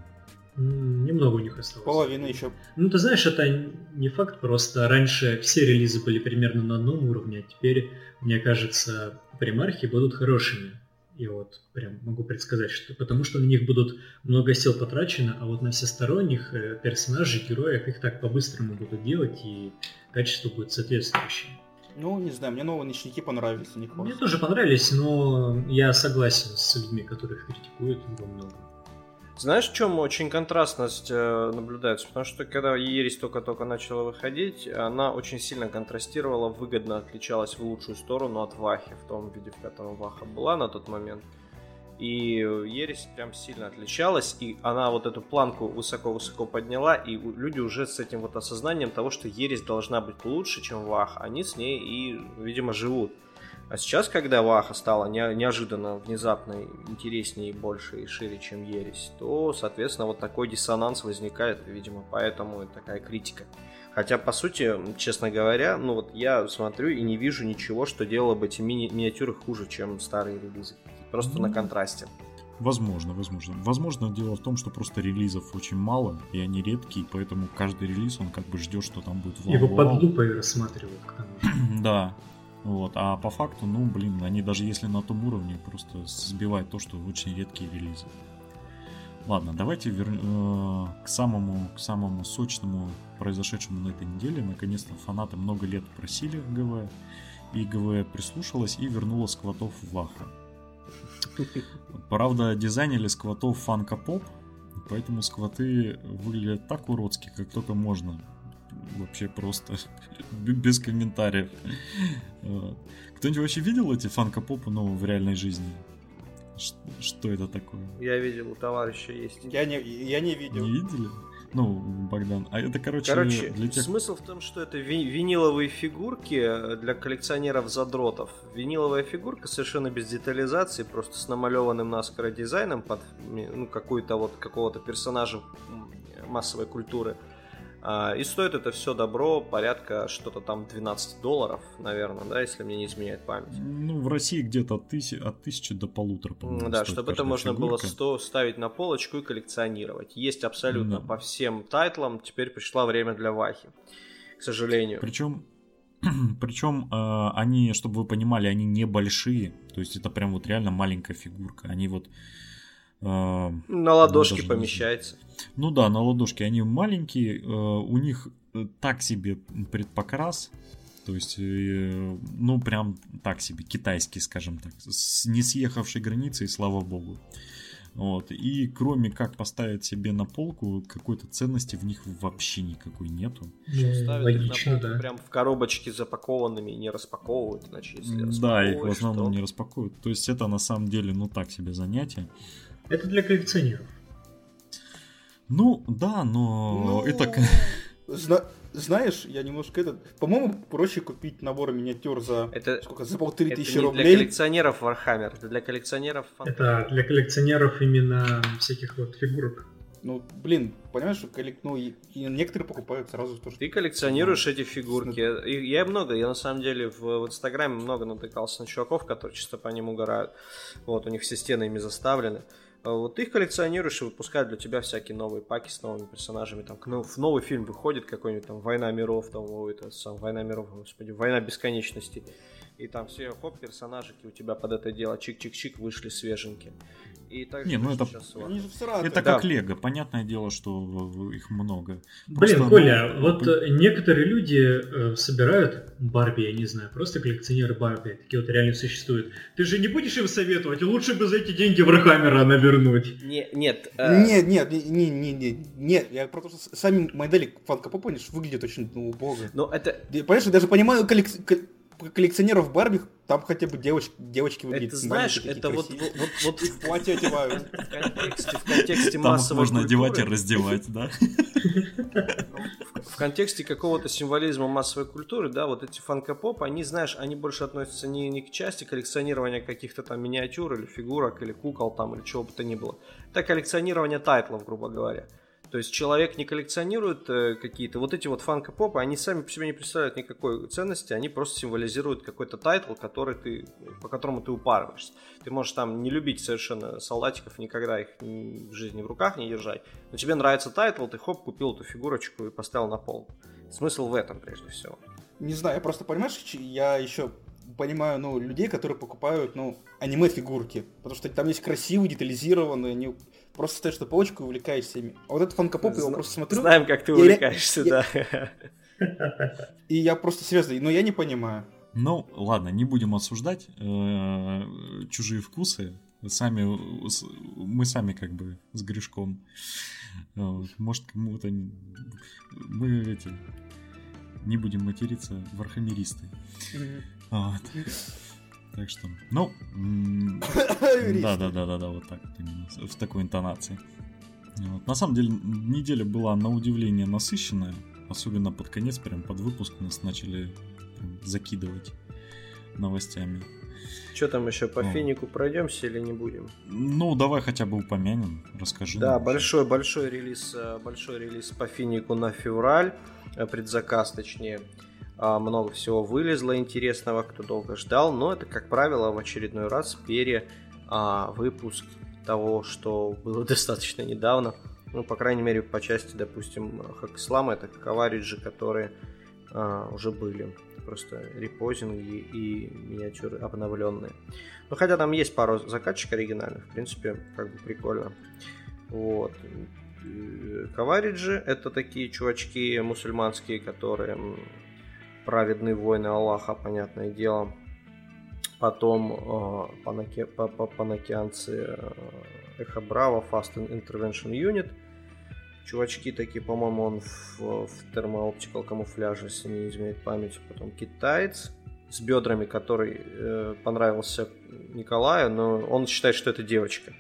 Немного у них осталось. Половина еще. Ну, ты знаешь, это не факт, просто раньше все релизы были примерно на одном уровне, а теперь, мне кажется, примархи будут хорошими. И вот прям могу предсказать, что потому что на них будут много сил потрачено, а вот на всесторонних э, персонажей, героев их так по-быстрому будут делать, и качество будет соответствующее. Ну, не знаю, мне новые ночники понравились, них Мне тоже понравились, но я согласен с людьми, которые их критикуют во многом. Знаешь, в чем очень контрастность э, наблюдается? Потому что когда Ересь только-только начала выходить, она очень сильно контрастировала, выгодно отличалась в лучшую сторону от Вахи, в том виде, в котором Ваха была на тот момент. И Ересь прям сильно отличалась, и она вот эту планку высоко-высоко подняла, и люди уже с этим вот осознанием того, что Ересь должна быть лучше, чем Вах, они с ней и, видимо, живут. А сейчас, когда Ваха стала не- неожиданно, внезапно интереснее, больше и шире, чем Ересь, то, соответственно, вот такой диссонанс возникает, видимо, поэтому и такая критика. Хотя, по сути, честно говоря, ну вот я смотрю и не вижу ничего, что делало бы эти мини- миниатюры хуже, чем старые релизы. Просто на Ну, контрасте. Возможно, возможно. Возможно, дело в том, что просто релизов очень мало, и они редкие, поэтому каждый релиз, он как бы ждет, что там будет Его под лупой рассматривают к тому же. Да. Вот. А по факту, ну, блин, они даже если на том уровне, просто сбивают то, что очень редкие релизы. Ладно, давайте вер... э, к самому к самому сочному произошедшему на этой неделе. Наконец-то фанаты много лет просили ГВ, и ГВ прислушалась и вернула сквотов в Ваха. Правда, дизайнили сквотов фанка-поп, поэтому сквоты выглядят так уродски, как только можно. Вообще просто без комментариев. Кто-нибудь вообще видел эти фанка-попы, но в реальной жизни? Что это такое? Я видел, у товарища есть. Я не, я не видел. Не видели? Ну, Богдан, а это, короче, короче для тех... смысл в том, что это ви- виниловые фигурки для коллекционеров-задротов. Виниловая фигурка совершенно без детализации, просто с намалеванным наскоро дизайном под ну, какую-то вот какого-то персонажа массовой культуры. И стоит это все добро порядка что-то там 12 долларов, наверное, да, если мне не изменяет память. Ну, в России где-то от, тысяч, от тысячи до полутора, по-моему. Да, чтобы это можно фигурка. было 100 ставить на полочку и коллекционировать. Есть абсолютно да. по всем тайтлам, теперь пришло время для Вахи, к сожалению. Причем причем э, они, чтобы вы понимали, они небольшие. То есть это прям вот реально маленькая фигурка. Они вот а, на ладошке помещается. Ну да, на ладошке они маленькие, э, у них э, так себе предпокрас, то есть, э, ну прям так себе, китайский, скажем так, с не съехавшей границей, слава богу. Вот. И кроме как поставить себе на полку, какой-то ценности в них вообще никакой нету. Ставят Логично, их на полку да. прям в коробочке запакованными и не распаковывают, иначе если Да, их в основном то... не распаковывают. То есть это на самом деле, ну так себе занятие. Это для коллекционеров. Ну, да, но ну, это... Зна- знаешь, я немножко этот... По-моему, проще купить набор миниатюр за... Это, сколько? За полторы тысячи рублей. для коллекционеров Warhammer, это для коллекционеров... Это для коллекционеров именно всяких вот фигурок. Ну, блин, понимаешь, что коллек... ну, и, и некоторые покупают сразу то, что... Ты коллекционируешь эти фигурки. И я много, я на самом деле в, в Инстаграме много натыкался на чуваков, которые чисто по ним угорают. Вот, у них все стены ими заставлены. А вот ты их коллекционируешь и выпускают для тебя всякие новые паки с новыми персонажами. Там в новый фильм выходит какой-нибудь там Война миров, там, ой, это сам Война миров, господи, Война бесконечности. И там все хоп, персонажики у тебя под это дело чик-чик-чик вышли свеженькие. И также не, ну это, это как да. Лего, понятное дело, что их много. Блин, Просто, Коля, ну, вот ну... некоторые люди э, собирают Барби, я не знаю, просто коллекционеры Барби, такие вот реально существуют. Ты же не будешь им советовать, лучше бы за эти деньги Вархаммера навернуть. Не, нет. Э... Нет, нет, не, не, не, нет, я про то, что сами модели фанка помнишь, выглядят очень ну, убого. Но это... Понимаешь, я даже понимаю коллек коллекционеров Барби, там хотя бы девочки, девочки выглядят. Это знаешь, это вот, вот, вот, вот в платье одевают. В контексте, в контексте массовой можно одевать и раздевать, да? В контексте какого-то символизма массовой культуры, да, вот эти фанкопоп, они, знаешь, они больше относятся не, не к части коллекционирования каких-то там миниатюр или фигурок, или кукол там, или чего бы то ни было. Это коллекционирование тайтлов, грубо говоря. То есть человек не коллекционирует э, какие-то вот эти вот фанко-попы, они сами по себе не представляют никакой ценности, они просто символизируют какой-то title, который ты, по которому ты упарываешься. Ты можешь там не любить совершенно солдатиков, никогда их в жизни в руках не держать, но тебе нравится title, ты хоп, купил эту фигурочку и поставил на полку. Смысл в этом прежде всего. Не знаю, я просто, понимаешь, я еще понимаю, ну, людей, которые покупают, ну, аниме-фигурки. Потому что там есть красивые, детализированные, они просто стоишь на полочку и увлекаешься ими. А вот этот фанкопоп, я его просто смотрю... Знаем, как ты увлекаешься, я, да. И я просто серьезно, но я не понимаю. Ну, ладно, не будем осуждать э, чужие вкусы. Сами, мы сами как бы с грешком. Может, кому-то... Мы эти... Не будем материться, вархамеристы. Вот. Так что, ну, да, да, да, да, да, вот так вот именно, в такой интонации. Вот. На самом деле, неделя была на удивление насыщенная, особенно под конец, прям под выпуск нас начали закидывать новостями. Что там еще по ну. финику пройдемся или не будем? Ну, давай хотя бы упомянем, расскажи. Да, большой большой релиз, э, большой релиз по финику на февраль, э, предзаказ точнее. А, много всего вылезло интересного, кто долго ждал, но это, как правило, в очередной раз пере а, выпуск того, что было достаточно недавно. Ну, по крайней мере, по части, допустим, Хакислама, это кавариджи, которые а, уже были. Просто репозинги и миниатюры обновленные. Ну, хотя там есть пару закатчик оригинальных, в принципе, как бы прикольно. Вот. Кавариджи это такие чувачки мусульманские, которые праведные воины Аллаха, понятное дело. Потом э, панаке, э, Эхо Браво, Fast Intervention Unit. Чувачки такие, по-моему, он в, в термооптикал камуфляже, если не изменяет память. Потом китаец с бедрами, который э, понравился Николаю, но он считает, что это девочка.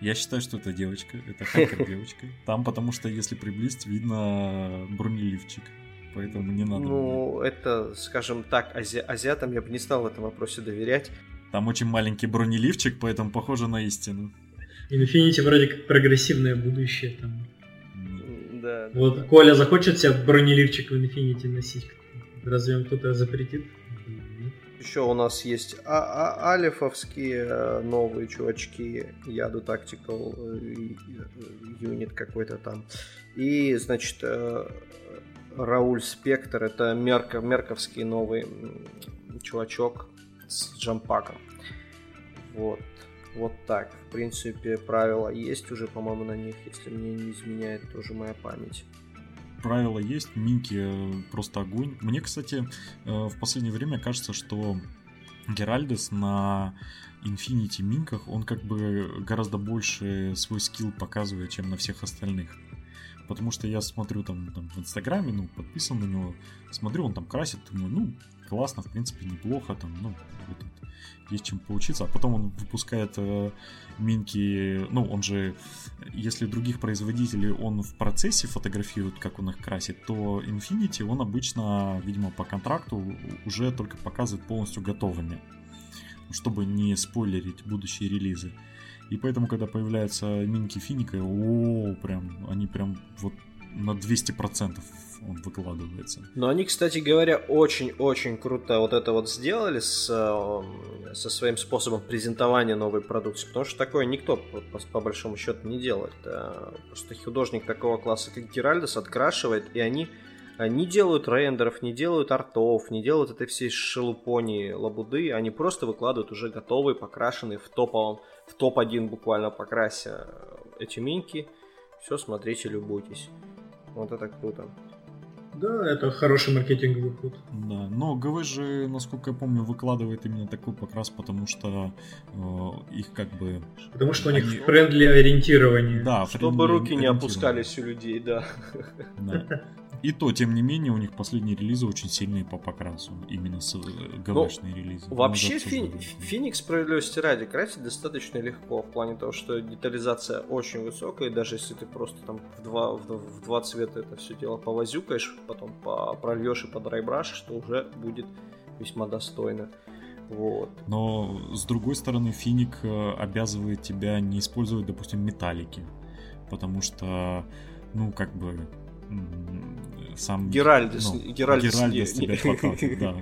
Я считаю, что это девочка. Это хакер девочка. Там потому что, если приблизить, видно бронеливчик. Поэтому не надо. Ну, это, скажем так, ази... азиатам я бы не стал в этом вопросе доверять. Там очень маленький бронеливчик, поэтому похоже на истину. Infinity вроде как прогрессивное будущее там. Да. Вот Коля захочет себе бронеливчик в Infinity носить. Разве он кто-то запретит? Еще у нас есть а а алифовские э, новые чувачки, Яду Tactical юнит э, какой-то там. И, значит, э, Рауль Спектр, это мерка, мерковский новый чувачок с джампаком. Вот. Вот так. В принципе, правила есть уже, по-моему, на них, если мне не изменяет тоже моя память правила есть, минки э, просто огонь. Мне, кстати, э, в последнее время кажется, что Геральдес на Infinity минках, он как бы гораздо больше свой скилл показывает, чем на всех остальных. Потому что я смотрю там, там в Инстаграме, ну, подписан на него, смотрю, он там красит, думаю, ну, классно, в принципе, неплохо, там, ну, есть чем поучиться, а потом он выпускает э, минки, ну, он же, если других производителей он в процессе фотографирует, как он их красит, то Infinity он обычно, видимо, по контракту уже только показывает полностью готовыми, чтобы не спойлерить будущие релизы. И поэтому, когда появляются минки Финика, о, прям, они прям вот на 200% он выкладывается. Но они, кстати говоря, очень-очень круто вот это вот сделали с, э, со своим способом презентования новой продукции, потому что такое никто, по, по большому счету, не делает. Просто художник такого класса, как Геральдес, открашивает, и они не делают рендеров, не делают артов, не делают этой всей шелупони лабуды, они просто выкладывают уже готовые, покрашенные в топовом, в топ-1 буквально покрасе эти минки. Все, смотрите, любуйтесь. Вот это круто. Да, это хороший маркетинговый ход. Да, но ГВ же, насколько я помню, выкладывает именно такой покрас, потому что э, их как бы... Потому что у них они... friendly ориентирование. Да, Чтобы руки не опускались у людей, да. да. И то, тем не менее, у них последние релизы очень сильные по покрасу. Именно с ГВшные ну, релизы. Вообще, Фи- Феникс, справедливости ради, красить достаточно легко. В плане того, что детализация очень высокая. Даже если ты просто там в два, в, в два цвета это все дело повозюкаешь, потом по, прольешь и по драйбраш, что уже будет весьма достойно. Вот. Но с другой стороны, Финик э, обязывает тебя не использовать, допустим, металлики. Потому что, ну, как бы сам Геральдис, ну, Геральдис, Геральдис не, тебя не... да.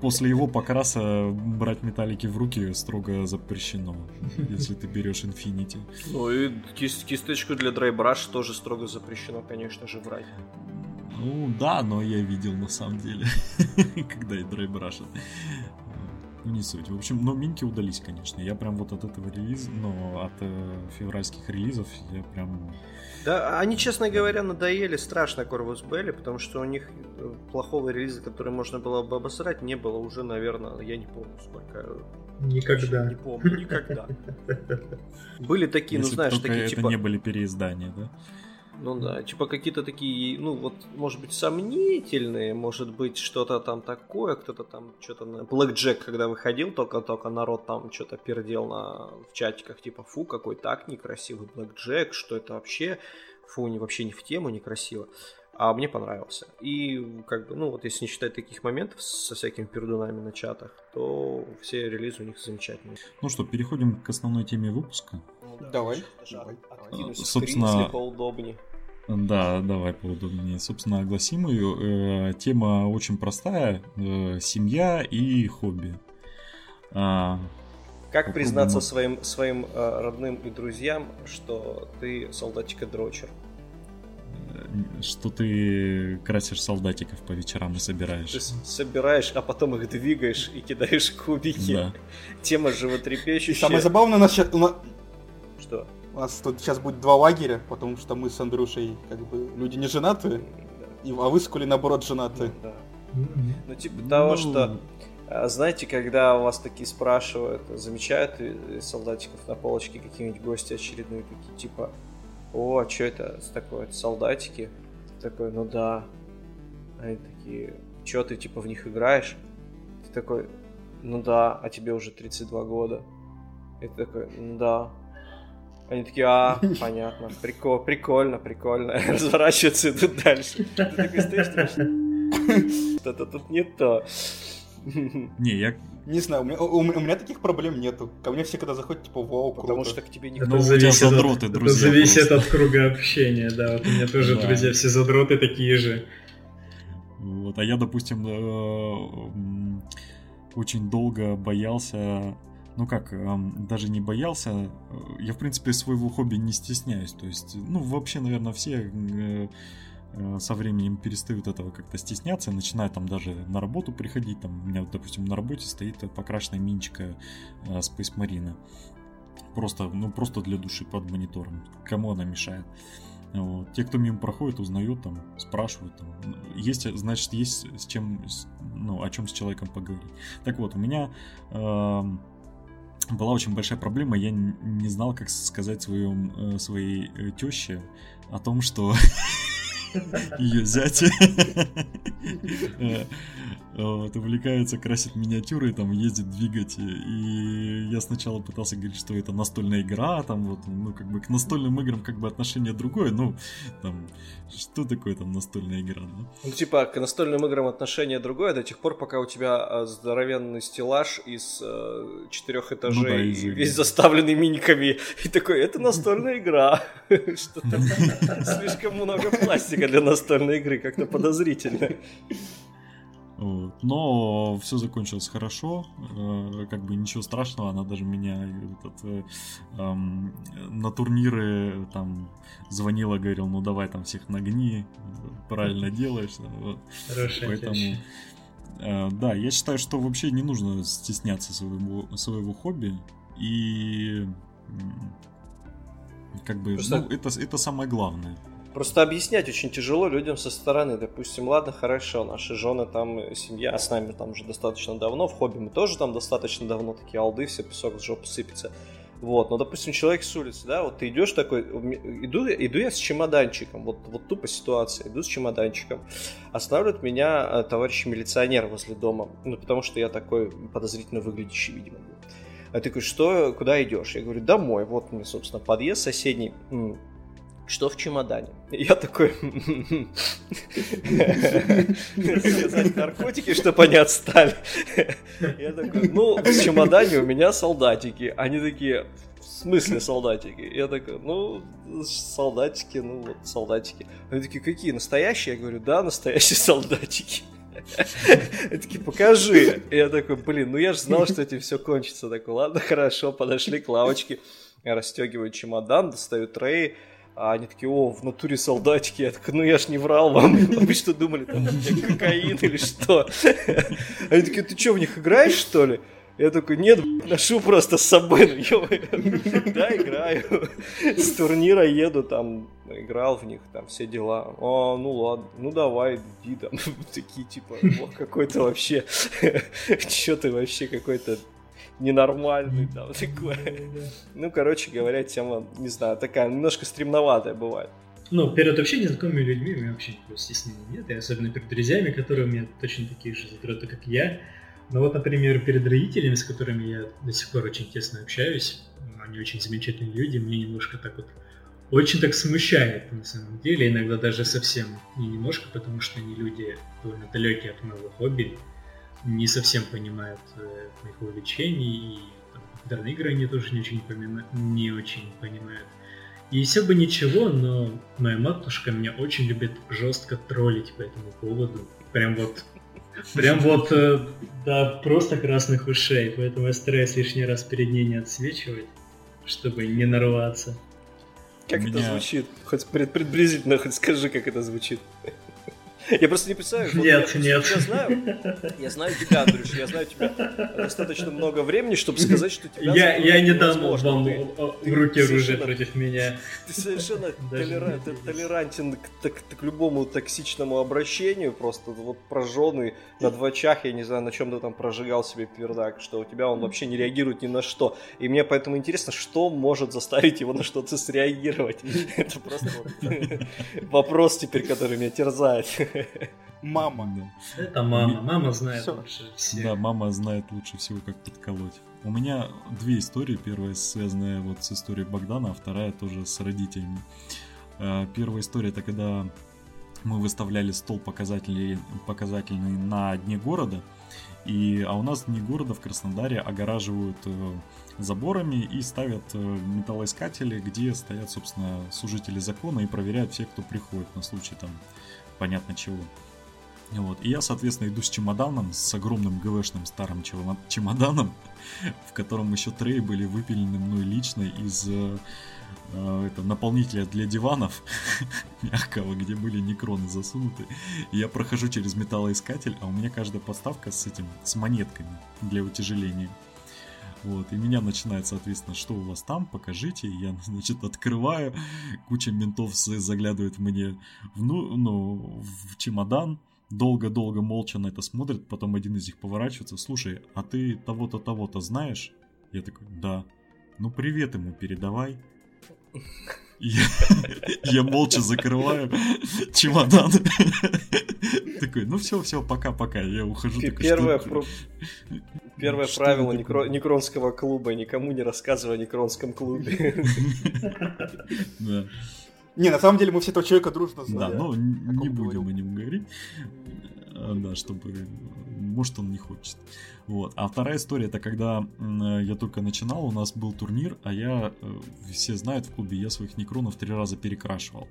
После его покраса брать металлики в руки строго запрещено, если ты берешь Infinity. Ну и кист, кисточку для драйбраш тоже строго запрещено, конечно же, брать. Ну да, но я видел на самом деле, когда и драйбрашат. Ну, не суть. В общем, но минки удались, конечно. Я прям вот от этого релиза, но от э, февральских релизов я прям да, они, честно говоря, надоели страшно Corvus Belli, потому что у них э, плохого релиза, который можно было бы обосрать, не было уже, наверное, я не помню сколько. Никогда. Не помню, никогда. Были такие, ну знаешь, такие это типа... не были переиздания, да? Ну да, типа какие-то такие, ну вот, может быть, сомнительные, может быть, что-то там такое, кто-то там что-то на... Black Jack, когда выходил, только-только народ там что-то пердел на... в чатиках, типа, фу, какой так некрасивый Black Jack, что это вообще, фу, не, вообще не в тему, некрасиво. А мне понравился. И, как бы, ну вот, если не считать таких моментов со всякими пердунами на чатах, то все релизы у них замечательные. Ну что, переходим к основной теме выпуска. Давай. давай. Собственно, поудобнее. Да, давай поудобнее. Собственно, огласим ее. Э, тема очень простая. Э, семья и хобби. А, как признаться своим, своим э, родным и друзьям, что ты солдатика дрочер? Что ты красишь солдатиков по вечерам и собираешь. Ты собираешь, а потом их двигаешь и кидаешь кубики. Да. Тема животрепещущая. Самое забавное, у нас сейчас... Что? У нас тут сейчас будет два лагеря, потому что мы с Андрюшей как бы люди не женаты, и, а вы с Колей наоборот женаты. Да. Мгм. Ну, типа того, Ну, что, а, знаете, когда у вас такие спрашивают, замечают солдатиков на полочке какие-нибудь гости очередные, такие, типа, о, что это такое, это солдатики? Ты такой, ну да. Они такие, что ты, типа, в них играешь? Ты такой, ну да, а тебе уже 32 года. И ты такой, ну да. Они такие, а, понятно, прикол, прикольно, прикольно. Разворачиваются и идут дальше. Ты такой стоишь, думаешь, что-то тут не то. Не, я... Не знаю, у меня, у, у меня таких проблем нету. Ко мне все, когда заходят, типа, вау, Потому круто. что к тебе Это никто... Ну, тебя зависит, задроты, от, друзья, это зависит просто. от круга общения, да. Вот у меня тоже Да. друзья все задроты такие же. Вот, а я, допустим, э, очень долго боялся, ну как, даже не боялся, э, я, в принципе, своего хобби не стесняюсь, то есть, ну, вообще, наверное, все э, э, со временем перестают этого как-то стесняться, начинают там даже на работу приходить, там, у меня, допустим, на работе стоит покрашенная миничка э, Space Marine, просто, ну, просто для души под монитором, кому она мешает. Вот. Те, кто мимо проходит, узнают, там, спрашивают. Там. Есть, значит, есть с чем, ну, о чем с человеком поговорить. Так вот, у меня эм, была очень большая проблема. Я не знал, как сказать своем, э, своей э, теще о том, что ее зять э, вот, увлекается, красит миниатюры, там ездит двигать. И я сначала пытался говорить, что это настольная игра, там вот, ну, как бы к настольным играм как бы отношение другое, ну, там, что такое там настольная игра, да? Ну, типа, к настольным играм отношение другое до тех пор, пока у тебя э, здоровенный стеллаж из э, четырех этажей Ну да, и из весь заставленный миниками. И такой, это настольная игра. Что-то слишком много пластика для настольной игры, как-то подозрительно. Но все закончилось хорошо, э, как бы ничего страшного, она даже меня этот, эм, на турниры там звонила, говорил, ну давай там всех нагни, правильно делаешь. вот. Хорошая Поэтому, э, да, я считаю, что вообще не нужно стесняться своего, своего хобби. И как бы, Просто- ну, это, это самое главное. Просто объяснять очень тяжело людям со стороны. Допустим, ладно, хорошо, наши жены там, семья с нами там уже достаточно давно, в хобби мы тоже там достаточно давно, такие алды, все песок с жопы сыпется. Вот, но, допустим, человек с улицы, да, вот ты идешь такой, иду, иду я с чемоданчиком, вот, вот тупо ситуация, иду с чемоданчиком, останавливает меня э, товарищ милиционер возле дома, ну, потому что я такой подозрительно выглядящий, видимо. А ты такой, что, куда идешь? Я говорю, домой, вот мне, собственно, подъезд соседний, что в чемодане? Я такой... Связать наркотики, чтобы они отстали. Я такой, ну, в чемодане у меня солдатики. Они такие, в смысле солдатики? Я такой, ну, солдатики, ну вот, солдатики. Они такие, какие, настоящие? Я говорю, да, настоящие солдатики. Такие, покажи. Я такой, блин, ну я же знал, что этим все кончится. Такой, ладно, хорошо, подошли к лавочке. Я расстегиваю чемодан, достаю трей, а они такие, о, в натуре солдатики. Я такой, ну я ж не врал вам. Вы что думали, там кокаин или что? Они такие, ты что, в них играешь, что ли? Я такой, нет, ношу просто с собой, ну ё-моё». Да, играю. С турнира еду, там, играл в них, там, все дела. А, ну ладно, ну давай, иди там. Такие, типа, какой-то вообще, чё ты вообще какой-то ненормальный там такой. Ну, короче говоря, тема, не знаю, такая немножко стремноватая бывает. Ну, перед вообще незнакомыми людьми у меня вообще никакого стеснения нет, и особенно перед друзьями, которые у меня точно такие же задроты, как я. Но вот, например, перед родителями, с которыми я до сих пор очень тесно общаюсь, они очень замечательные люди, мне немножко так вот очень так смущает на самом деле, иногда даже совсем не немножко, потому что они люди довольно далекие от моего хобби, не совсем понимают э, моих увлечений, и там, компьютерные игры они тоже не очень, помимо- не очень понимают. И все бы ничего, но моя матушка меня очень любит жестко троллить по этому поводу. Прям вот, прям вот, э, да, просто красных ушей. Поэтому я стараюсь лишний раз перед ней не отсвечивать, чтобы не нарваться. Как У это меня- звучит? Хоть приблизительно, хоть скажи, как это звучит. Я просто не представляю. Вот Нет, я, нет. Я знаю, я знаю тебя, Андрюш, я знаю тебя достаточно много времени, чтобы сказать, что тебя Я, я не дам вам Ты- в руки оружие против меня. Ты совершенно Даже толера- не ты толерантен к, так- к любому токсичному обращению, просто вот прожженный на двочах, я не знаю, на чем ты там прожигал себе пердак, что у тебя он вообще не реагирует ни на что. И мне поэтому интересно, что может заставить его на что-то среагировать. Это просто вопрос теперь, который меня терзает. Мама. Да. Это мама. Мама знает Всё. лучше всех. Да, мама знает лучше всего, как подколоть. У меня две истории. Первая связанная вот с историей Богдана, а вторая тоже с родителями. Э, Первая история это когда мы выставляли стол показателей, показательный на дне города. И, а у нас дни города в Краснодаре огораживают э, заборами и ставят э, металлоискатели, где стоят, собственно, служители закона и проверяют всех, кто приходит на случай там понятно чего. Вот. И я, соответственно, иду с чемоданом, с огромным ГВшным старым чемоданом, в котором еще треи были выпилены мной лично из э, э, это, наполнителя для диванов мягкого, где были некроны засунуты. И я прохожу через металлоискатель, а у меня каждая подставка с этим, с монетками для утяжеления. Вот, и меня начинает, соответственно, что у вас там, покажите. Я, значит, открываю, куча ментов заглядывает мне в, ну, ну, в чемодан, долго-долго молча на это смотрит, потом один из них поворачивается, слушай, а ты того-то, того-то знаешь? Я такой, да. Ну, привет ему передавай. Я, я молча закрываю чемодан. Такой, ну все, все, пока-пока. Я ухожу. Первое, про- первое что правило некро- некронского клуба. Никому не рассказывай о некронском клубе. Да. Не, на самом деле мы все этого человека дружно Да, знаем. но н- как не будем о нем говорить. А, Да, чтобы... Может, он не хочет. Вот. А вторая история, это когда э, я только начинал, у нас был турнир, а я, э, все знают в клубе, я своих некронов три раза перекрашивал.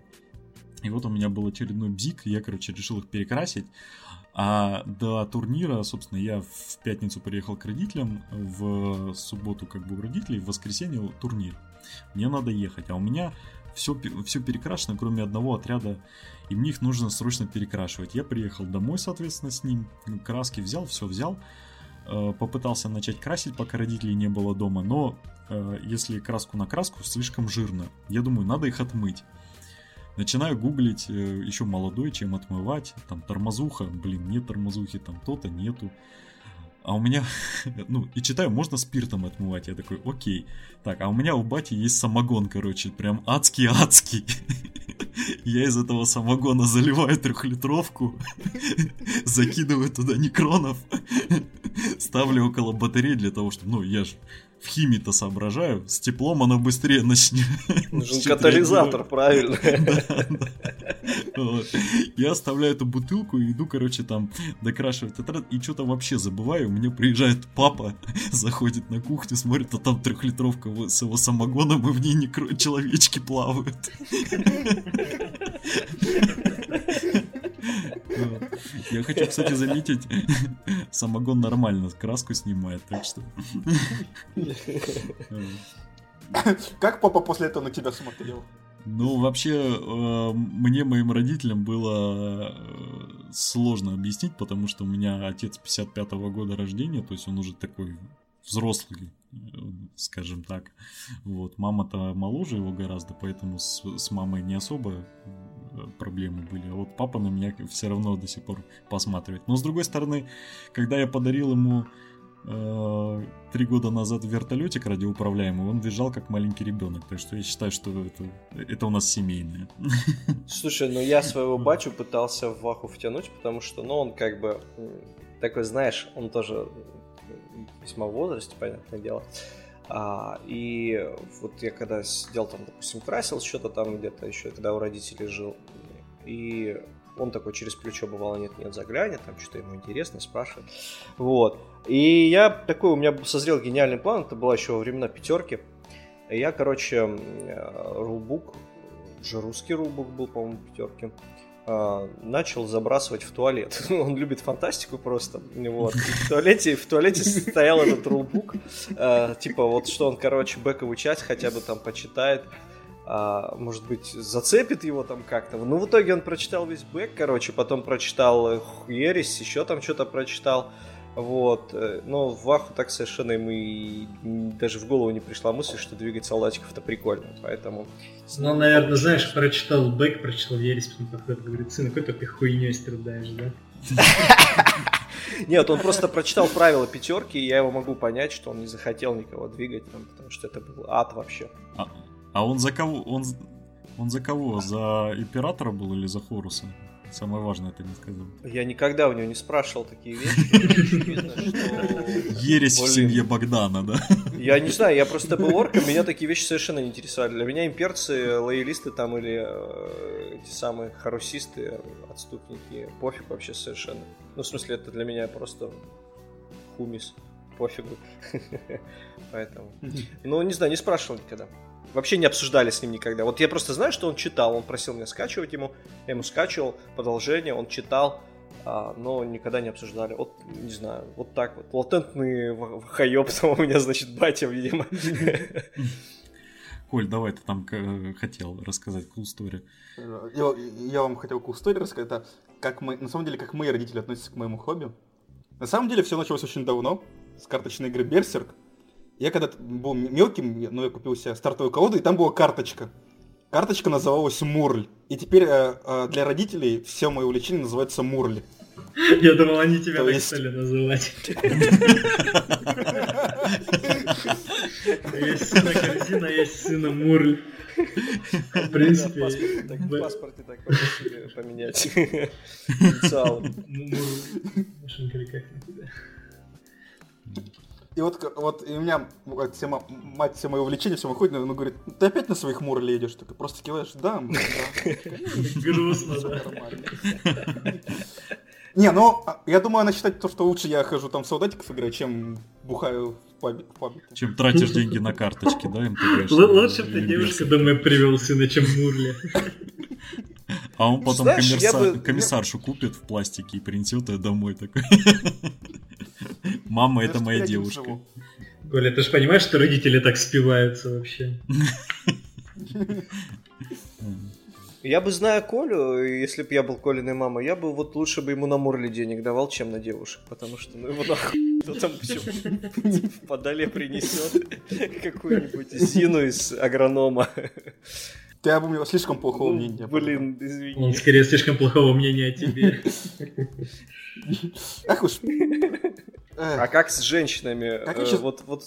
И вот у меня был очередной бзик, я, короче, решил их перекрасить. А до турнира, собственно, я в пятницу приехал к родителям, в субботу как бы у родителей, в воскресенье турнир. Мне надо ехать, а у меня все, все перекрашено, кроме одного отряда, и мне их нужно срочно перекрашивать. Я приехал домой, соответственно, с ним, краски взял, все взял, э, попытался начать красить, пока родителей не было дома, но э, если краску на краску, слишком жирно. Я думаю, надо их отмыть. Начинаю гуглить, э, еще молодой, чем отмывать, там тормозуха, блин, нет тормозухи, там то-то, нету. А у меня, ну, и читаю, можно спиртом отмывать. Я такой, окей. Так, а у меня у бати есть самогон, короче, прям адский-адский. Я из этого самогона заливаю трехлитровку, закидываю туда некронов, ставлю около батареи для того, чтобы, ну, я же в химии-то соображаю, с теплом оно быстрее начнет. Нужен катализатор, правильно. Я оставляю эту бутылку и иду, короче, там докрашивать отряд, и что-то вообще забываю. У меня приезжает папа, заходит на кухню, смотрит, а там трехлитровка с его самогоном, и в ней некро- человечки плавают. Я хочу, кстати, заметить, самогон нормально краску снимает, так что... Как папа после этого на тебя смотрел? Ну, вообще, э, мне, моим родителям было э, сложно объяснить, потому что у меня отец 55-го года рождения, то есть он уже такой взрослый, э, скажем так. Вот, мама-то моложе его гораздо, поэтому с, с мамой не особо проблемы были. А вот папа на меня все равно до сих пор посматривает. Но с другой стороны, когда я подарил ему э, три года назад вертолетик радиоуправляемый, он бежал как маленький ребенок. Так что я считаю, что это, это у нас семейное. Слушай, ну я своего батю пытался в ваху втянуть, потому что, ну, он как бы такой, знаешь, он тоже весьма в возрасте, понятное дело. А, и вот я когда сидел там, допустим, красил что-то там где-то еще, когда у родителей жил, и он такой через плечо бывало нет-нет заглянет, там что-то ему интересно, спрашивает. Вот. И я такой, у меня созрел гениальный план, это было еще во времена пятерки. Я, короче, э, рулбук, же русский рулбук был, по-моему, пятерки, начал забрасывать в туалет. Он любит фантастику просто. Вот. И в туалете, в туалете стоял этот рулбук. э, Типа вот что он, короче, бэковую часть хотя бы там почитает. а, может быть, зацепит его там как-то. Ну, в итоге он прочитал весь бэк, короче, потом прочитал Ересь, еще там что-то прочитал. Вот. Э, но в Ваху так совершенно ему и даже в голову не пришла мысль, что двигать солдатиков это прикольно. Поэтому... Ну, наверное, знаешь, прочитал бэк, прочитал Ересь, потом подходит, говорит, сын, какой ты хуйней страдаешь, да? Нет, он просто прочитал правила пятерки, и я его могу понять, что он не захотел никого двигать, потому что это был ад вообще. А, а он за кого? Он, он за кого? За императора был или за Хоруса? Самое важное ты не сказал. Я никогда у него не спрашивал такие вещи. Ересь в семье Богдана, да? Я не знаю, я просто был орком, меня такие вещи совершенно не интересовали. Для меня имперцы, лоялисты там или э, эти самые харусисты, отступники, пофиг вообще совершенно. Ну, в смысле, это для меня просто хумис, пофигу. Поэтому. Ну, не знаю, не спрашивал никогда вообще не обсуждали с ним никогда. Вот я просто знаю, что он читал, он просил меня скачивать ему, я ему скачивал продолжение, он читал, а, но никогда не обсуждали. Вот, не знаю, вот так вот. Латентный хайоп там у меня, значит, батя, видимо. Коль, давай ты там хотел рассказать cool story. Я, я вам хотел cool story рассказать. Это как мы, на самом деле, как мои родители относятся к моему хобби. На самом деле, все началось очень давно, с карточной игры Берсерк. Я когда был мелким, ну, я купил себе стартовую колоду, и там была карточка. Карточка называлась Мурль. И теперь э, э, для родителей все мои увлечения называются Мурли. Я думал, они тебя так стали называть. Есть сына корзина, есть сына Мурль. В принципе... В паспорте так поменять. Инициал. Машинка или как и вот, вот и у меня вот, все, мать все мои увлечения, все выходит, он говорит, ты опять на своих мур едешь? Ты просто киваешь, да, Грустно, да. Не, ну, а, я думаю, она считает то, что лучше я хожу там в солдатиков играю, чем бухаю в пабе. Чем тратишь деньги на карточки, да, им Лучше бы ты девушка домой привел сына, чем Мурли. А он потом Знаешь, комиссар, бы... комиссаршу купит в пластике и принесет ее домой такой. Мама, это моя девушка. Коля, ты же понимаешь, что родители так спиваются вообще? Я бы, зная Колю, если бы я был Колиной мамой, я бы вот лучше бы ему на Мурли денег давал, чем на девушек, потому что ну его нахуй кто там все в подоле принесет какую-нибудь Зину из агронома. Ты об него слишком плохого мнения. Блин, извини. Он скорее слишком плохого мнения о тебе. Ах уж. А как с женщинами? Как э, вот, вот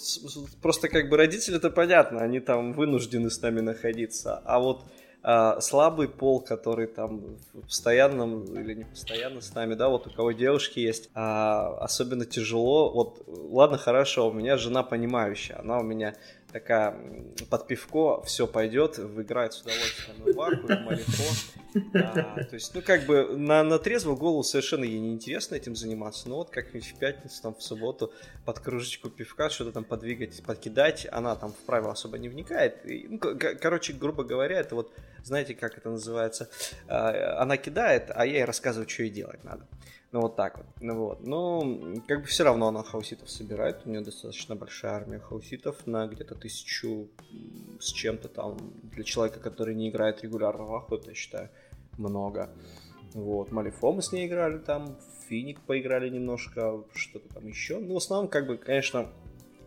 просто как бы родители это понятно, они там вынуждены с нами находиться. А вот а, слабый пол, который там постоянно или не постоянно с нами, да, вот у кого девушки есть, а, особенно тяжело. Вот, ладно, хорошо, у меня жена понимающая, она у меня такая под пивко все пойдет, выиграет с удовольствием в варку, в малифо. А, то есть, ну, как бы на, на трезвую голову совершенно ей неинтересно этим заниматься. Но вот как-нибудь в пятницу, там, в субботу под кружечку пивка что-то там подвигать, подкидать, она там в правила особо не вникает. И, ну, короче, грубо говоря, это вот, знаете, как это называется? А, она кидает, а я ей рассказываю, что ей делать надо. Ну, вот так вот. Ну, вот. Ну, как бы все равно она хауситов собирает. У нее достаточно большая армия хауситов на где-то тысячу с чем-то там. Для человека, который не играет регулярно в это, я считаю, много. Вот. Малифо мы с ней играли там, Финик поиграли немножко, что-то там еще. Ну, в основном, как бы, конечно,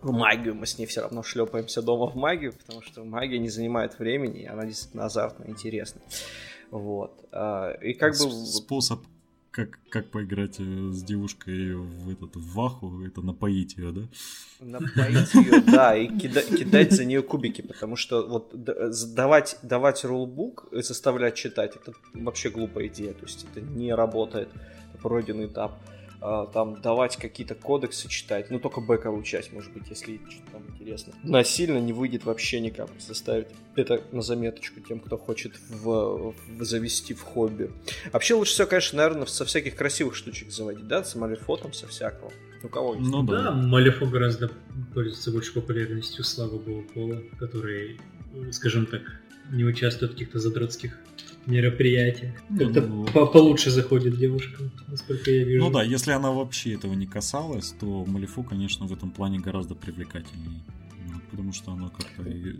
в магию мы с ней все равно шлепаемся дома в магию, потому что магия не занимает времени, и она действительно азартная, интересная. Вот. А, и как бы... Способ как, как поиграть э, с девушкой в этот в ваху, это напоить ее, да? Напоить ее, да, и кида, кидать за нее кубики, потому что вот давать, давать рулбук и заставлять читать, это вообще глупая идея, то есть это не работает, это пройденный этап. А, там давать какие-то кодексы читать, ну только бэковую часть, может быть, если что-то там интересно. Насильно не выйдет вообще никак заставить это на заметочку тем, кто хочет в, в завести в хобби. Вообще лучше всего, конечно, наверное, со всяких красивых штучек заводить, да, с малифотом, со всякого. У кого есть? Ну да, Малифо гораздо пользуется больше популярностью слава богу пола, который, скажем так, не участвует в каких-то задротских мероприятие. Ну, Как-то ну, по получше заходит девушка, насколько я вижу. Ну да, если она вообще этого не касалась, то Малифу, конечно, в этом плане гораздо привлекательнее. потому что оно как-то... и, э,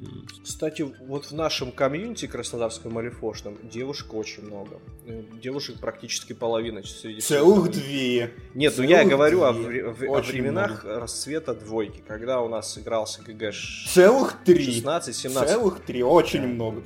Кстати, вот в нашем комьюнити краснодарском малифошном девушек очень много. Э, Девушек практически половина среди Целых две. Нет, ну я Целых говорю о, две. в- о временах расцвета двойки, когда у нас игрался ГГ Целых три. 16-17. Целых три, очень Да. много.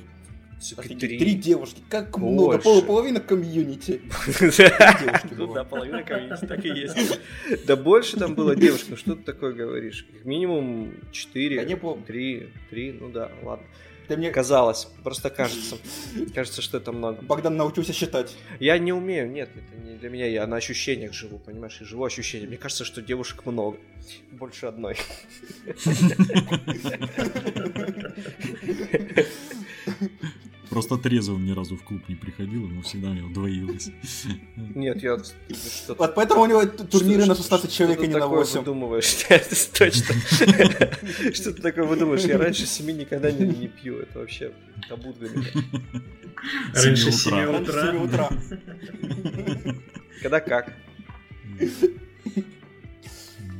Три. Три девушки, как много, Больше. пол- половина комьюнити. Ну да, половина комьюнити так и есть. Да больше там было девушек, ну что ты такое говоришь? Как минимум Да 4, не было. 3, 3, ну да, ладно. Ты мне, Казалось, просто кажется. Кажется, что это много. Богдан, научился считать. Я не умею, нет, это не для меня, я на ощущениях живу, понимаешь, я живу ощущением. Мне кажется, что девушек много, больше одной. Просто трезвым ни разу в клуб не приходил, ему всегда мне удвоилось. Нет, я что-то... Вот поэтому у него турниры Что- на что- 16 человек, а что не ты на такое 8. выдумываешь? Точно. Что ты такое выдумываешь? Я раньше семи никогда не не пью. Это вообще табу для меня. Раньше Семи 7 утра. Когда как?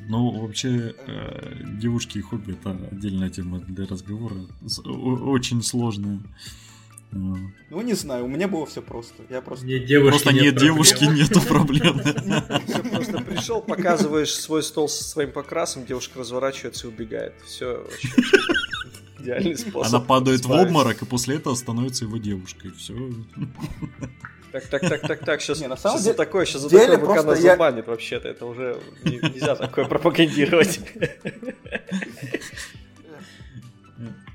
Ну, вообще, э, девушки и хобби это отдельная тема для разговора. Очень сложная. Э, Ну, не знаю, у меня было все просто. Я просто... Нет девушки, Просто нет проблем. девушки, нету проблем. Просто пришел, показываешь свой стол со своим покрасом, девушка разворачивается и убегает. Все Идеальный способ. Она падает в обморок, и после этого становится его девушкой. Все. Так, так, так, так, так, сейчас, Не, на самом сейчас деле- за такое, сейчас за деле такое нас я- забанит вообще-то, это уже не- нельзя такое пропагандировать.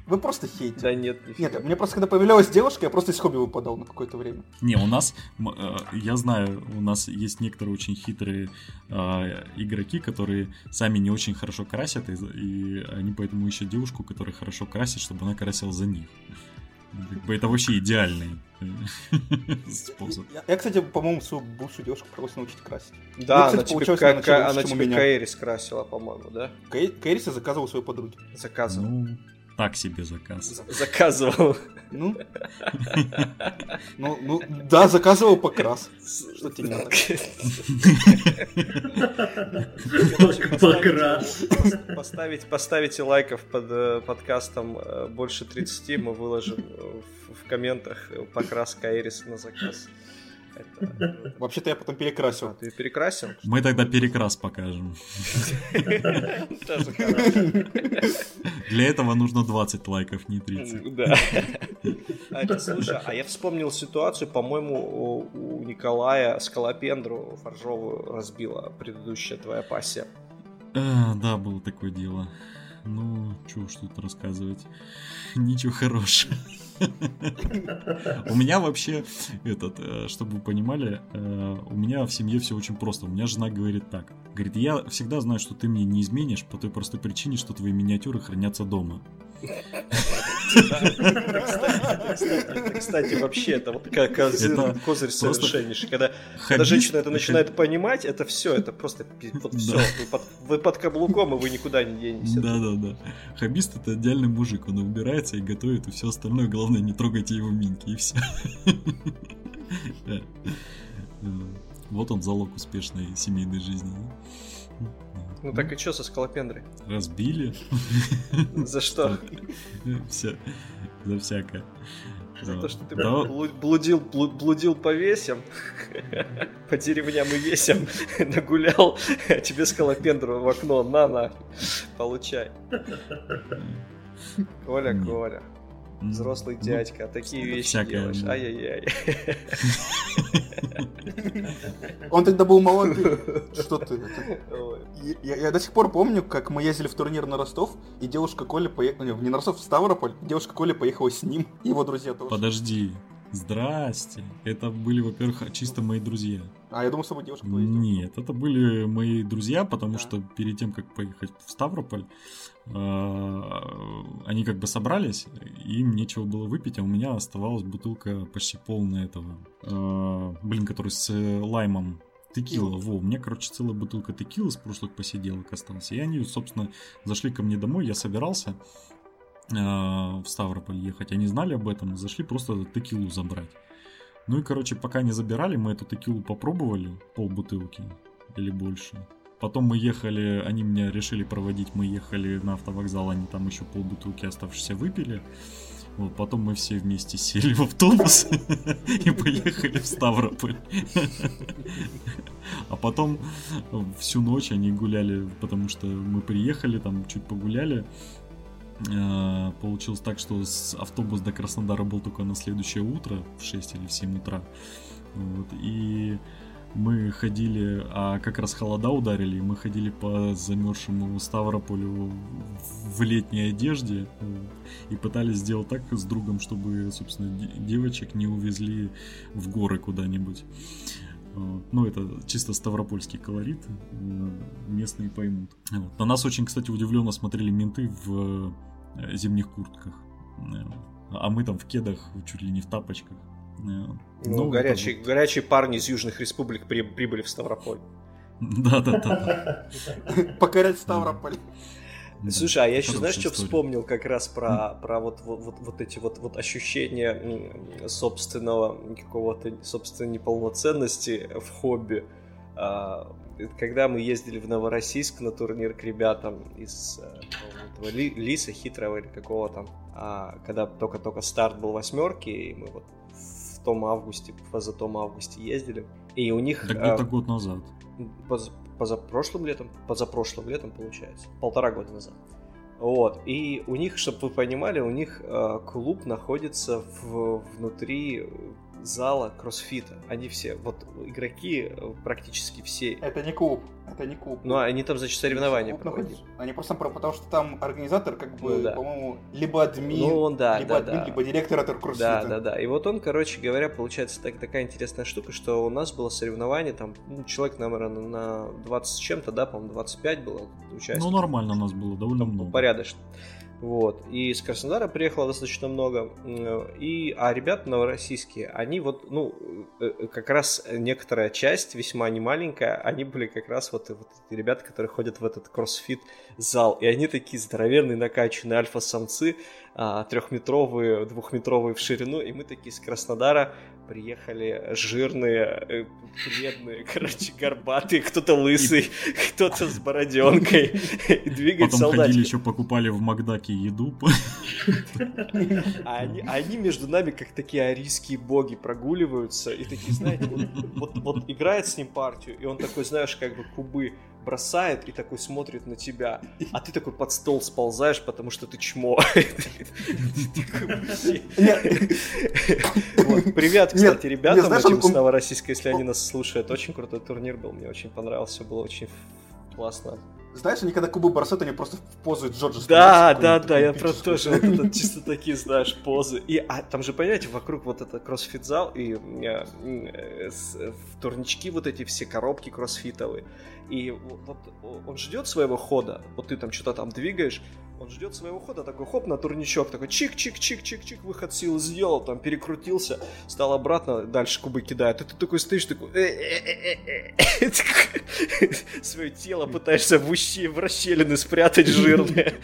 Вы просто хейтите. Да нет, нифига. Нет, мне просто когда появлялась девушка, я просто из хобби выпадал на какое-то время. Не, у нас, э, я знаю, у нас есть некоторые очень хитрые э, игроки, которые сами не очень хорошо красят, и, они поэтому ищут девушку, которая хорошо красит, чтобы она красила за них. Это вообще идеальный э, способ. Я, я, кстати, по-моему, свою бывшую девушку просто научить красить. Да, Ну, кстати, она тебе, как, она тебе. Каэрис красила, по-моему, да? Кэрис я заказывал своей подруге. Заказывал. Ну, так себе заказ. Заказывал. Ну, ну, ну, да, заказывал покрас. Что тебе не надо? Покрас. Поставить, поставите лайков под э, подкастом э, больше 30, мы выложим э, в, в комментах покрас Каэрис на заказ. Это- Вообще-то я потом А, перекрасил. ты перекрасил? Мы тогда перекрас покажем. Для этого нужно 20 лайков, не 30. Да. А, это, слушай, а я вспомнил ситуацию, по-моему, у, Николая скалопендру фаржовую разбила предыдущая твоя пассия. А, да, было такое дело. Ну, чего уж тут рассказывать. Ничего хорошего. У меня вообще, этот, э, чтобы вы понимали, э, у меня в семье все очень просто. У меня жена говорит так. Говорит, я всегда знаю, что ты мне не изменишь по той простой причине, что твои миниатюры хранятся дома. Кстати, вообще, это вот как козырь, совершеннейший. Когда, женщина это начинает понимать, это все, это просто Да. все. Вы под, каблуком, и вы никуда не денетесь. Да, да, да. Хоббист это идеальный мужик. Он убирается и готовит, и все остальное. Главное, не трогайте его минки, и все. Вот он залог успешной семейной жизни. Ну так и что со скалопендрой? Разбили. За что? Все. За всякое. За то, что ты блудил, блу- блудил по весям, по деревням и весям, нагулял, а тебе скалопендру в окно, на, на, получай. Коля. Коля, взрослый ну, дядька, а такие вещи всякое делаешь, было. ай-яй-яй. Он тогда был молодым. Что ты? Я, я до сих пор помню, как мы ездили в турнир на Ростов, и девушка Коля поехала... Не на Ростов, в Ставрополь. Девушка Коля поехала с ним, и его друзья тоже. Подожди. Здрасте. Это были, во-первых, чисто мои друзья. А я думал, с тобой девушка поездила. Нет, это были мои друзья, потому Да. что перед тем, как поехать в Ставрополь, они как бы собрались, им нечего было выпить, а у меня оставалась бутылка почти полная этого, э, блин, который с э, лаймом. Текила, Текила. во, у меня, короче, целая бутылка текилы с прошлых посиделок осталась. И они, собственно, зашли ко мне домой, я собирался э, в Ставрополь ехать. Они знали об этом, зашли просто текилу забрать. Ну и, короче, пока не забирали, мы эту текилу попробовали, полбутылки или больше. Потом мы ехали, они меня решили проводить, мы ехали на автовокзал, они там еще полбутылки оставшиеся выпили. Вот, потом мы все вместе сели в автобус и поехали в Ставрополь. А потом всю ночь они гуляли, потому что мы приехали, там чуть погуляли. Э, получилось так, что автобус до Краснодара был только на следующее утро, в 6 или в 7 утра. Вот, и мы ходили, а как раз холода ударили, и мы ходили по замерзшему Ставрополю в летней одежде и пытались сделать так с другом, чтобы, собственно, девочек не увезли в горы куда-нибудь. Ну, это чисто ставропольский колорит, местные поймут. На нас очень, кстати, удивленно смотрели менты в э, зимних куртках. А мы там в кедах, чуть ли не в тапочках. Ну, ну горячие, вот... горячие парни из южных республик при, прибыли в Ставрополь. Да-да-да. Покорять Ставрополь. Слушай, а я еще, знаешь, что вспомнил как раз про, про вот, вот, вот, вот эти вот, вот ощущения собственного какого-то, собственной неполноценности в хобби. А, когда мы ездили в Новороссийск на турнир к ребятам из э, этого Лиса Хитрого или какого там, а, когда только-только старт был восьмерки, и мы вот том августе, позатом августе ездили. И у них... Да где-то а, год назад. Поз, позапрошлым летом, позапрошлым летом получается, полтора года назад. Вот, и у них, чтобы вы понимали, у них э, клуб находится в, внутри зала кроссфита. Они все, вот игроки э, практически все. Это не клуб, это не клуб. Ну, они там, значит, соревнования проходят. Они просто, потому что там организатор, как бы, ну, да. по-моему, либо админ, ну, он, да, либо да, админ, да. либо директор этого кроссфита. Да, да, да. И вот он, короче говоря, получается так, такая интересная штука, что у нас было соревнование, там, ну, человек, наверное, на 20 с чем-то, да, по-моему, 25 было участников. Ну, нормально у нас было, довольно много. Порядочно. Вот. И из Краснодара приехало достаточно много. И, а ребята новороссийские, они вот, ну, э, э, как раз некоторая часть, весьма не маленькая, они были как раз вот, вот эти ребята, которые ходят в этот кроссфит зал. И они такие здоровенные, накачанные альфа-самцы, а, трехметровые, двухметровые в ширину. И мы такие из Краснодара приехали жирные, э, бледные, короче, горбатые, кто-то лысый, кто-то с бороденкой, и двигать Потом солдатики. ходили еще покупали в Макдаке еду. А они, они между нами как такие арийские боги прогуливаются, и такие, знаете, вот, вот, вот играет с ним партию, и он такой, знаешь, как бы кубы бросает и такой смотрит на тебя, а ты такой под стол сползаешь, потому что ты чмо. Привет, кстати, ребятам этим с Новороссийска, если они нас слушают. Очень крутой турнир был, мне очень понравился, было очень классно. Знаешь, они когда кубы бросают, они просто в позу Джорджа Да, да, да, я про тоже вот это, чисто такие, знаешь, позы. И а, там же, понимаете, вокруг вот это кроссфит-зал и э, э, в турнички вот эти все коробки кроссфитовые. И вот он ждет своего хода, вот ты там что-то там двигаешь, он ждет своего хода, такой хоп на турничок, такой чик-чик-чик-чик-чик, выход силы сделал, там перекрутился, стал обратно, дальше кубы кидает. И ты такой стоишь, такой... Свое тело пытаешься в ущи, в расщелины спрятать жирные.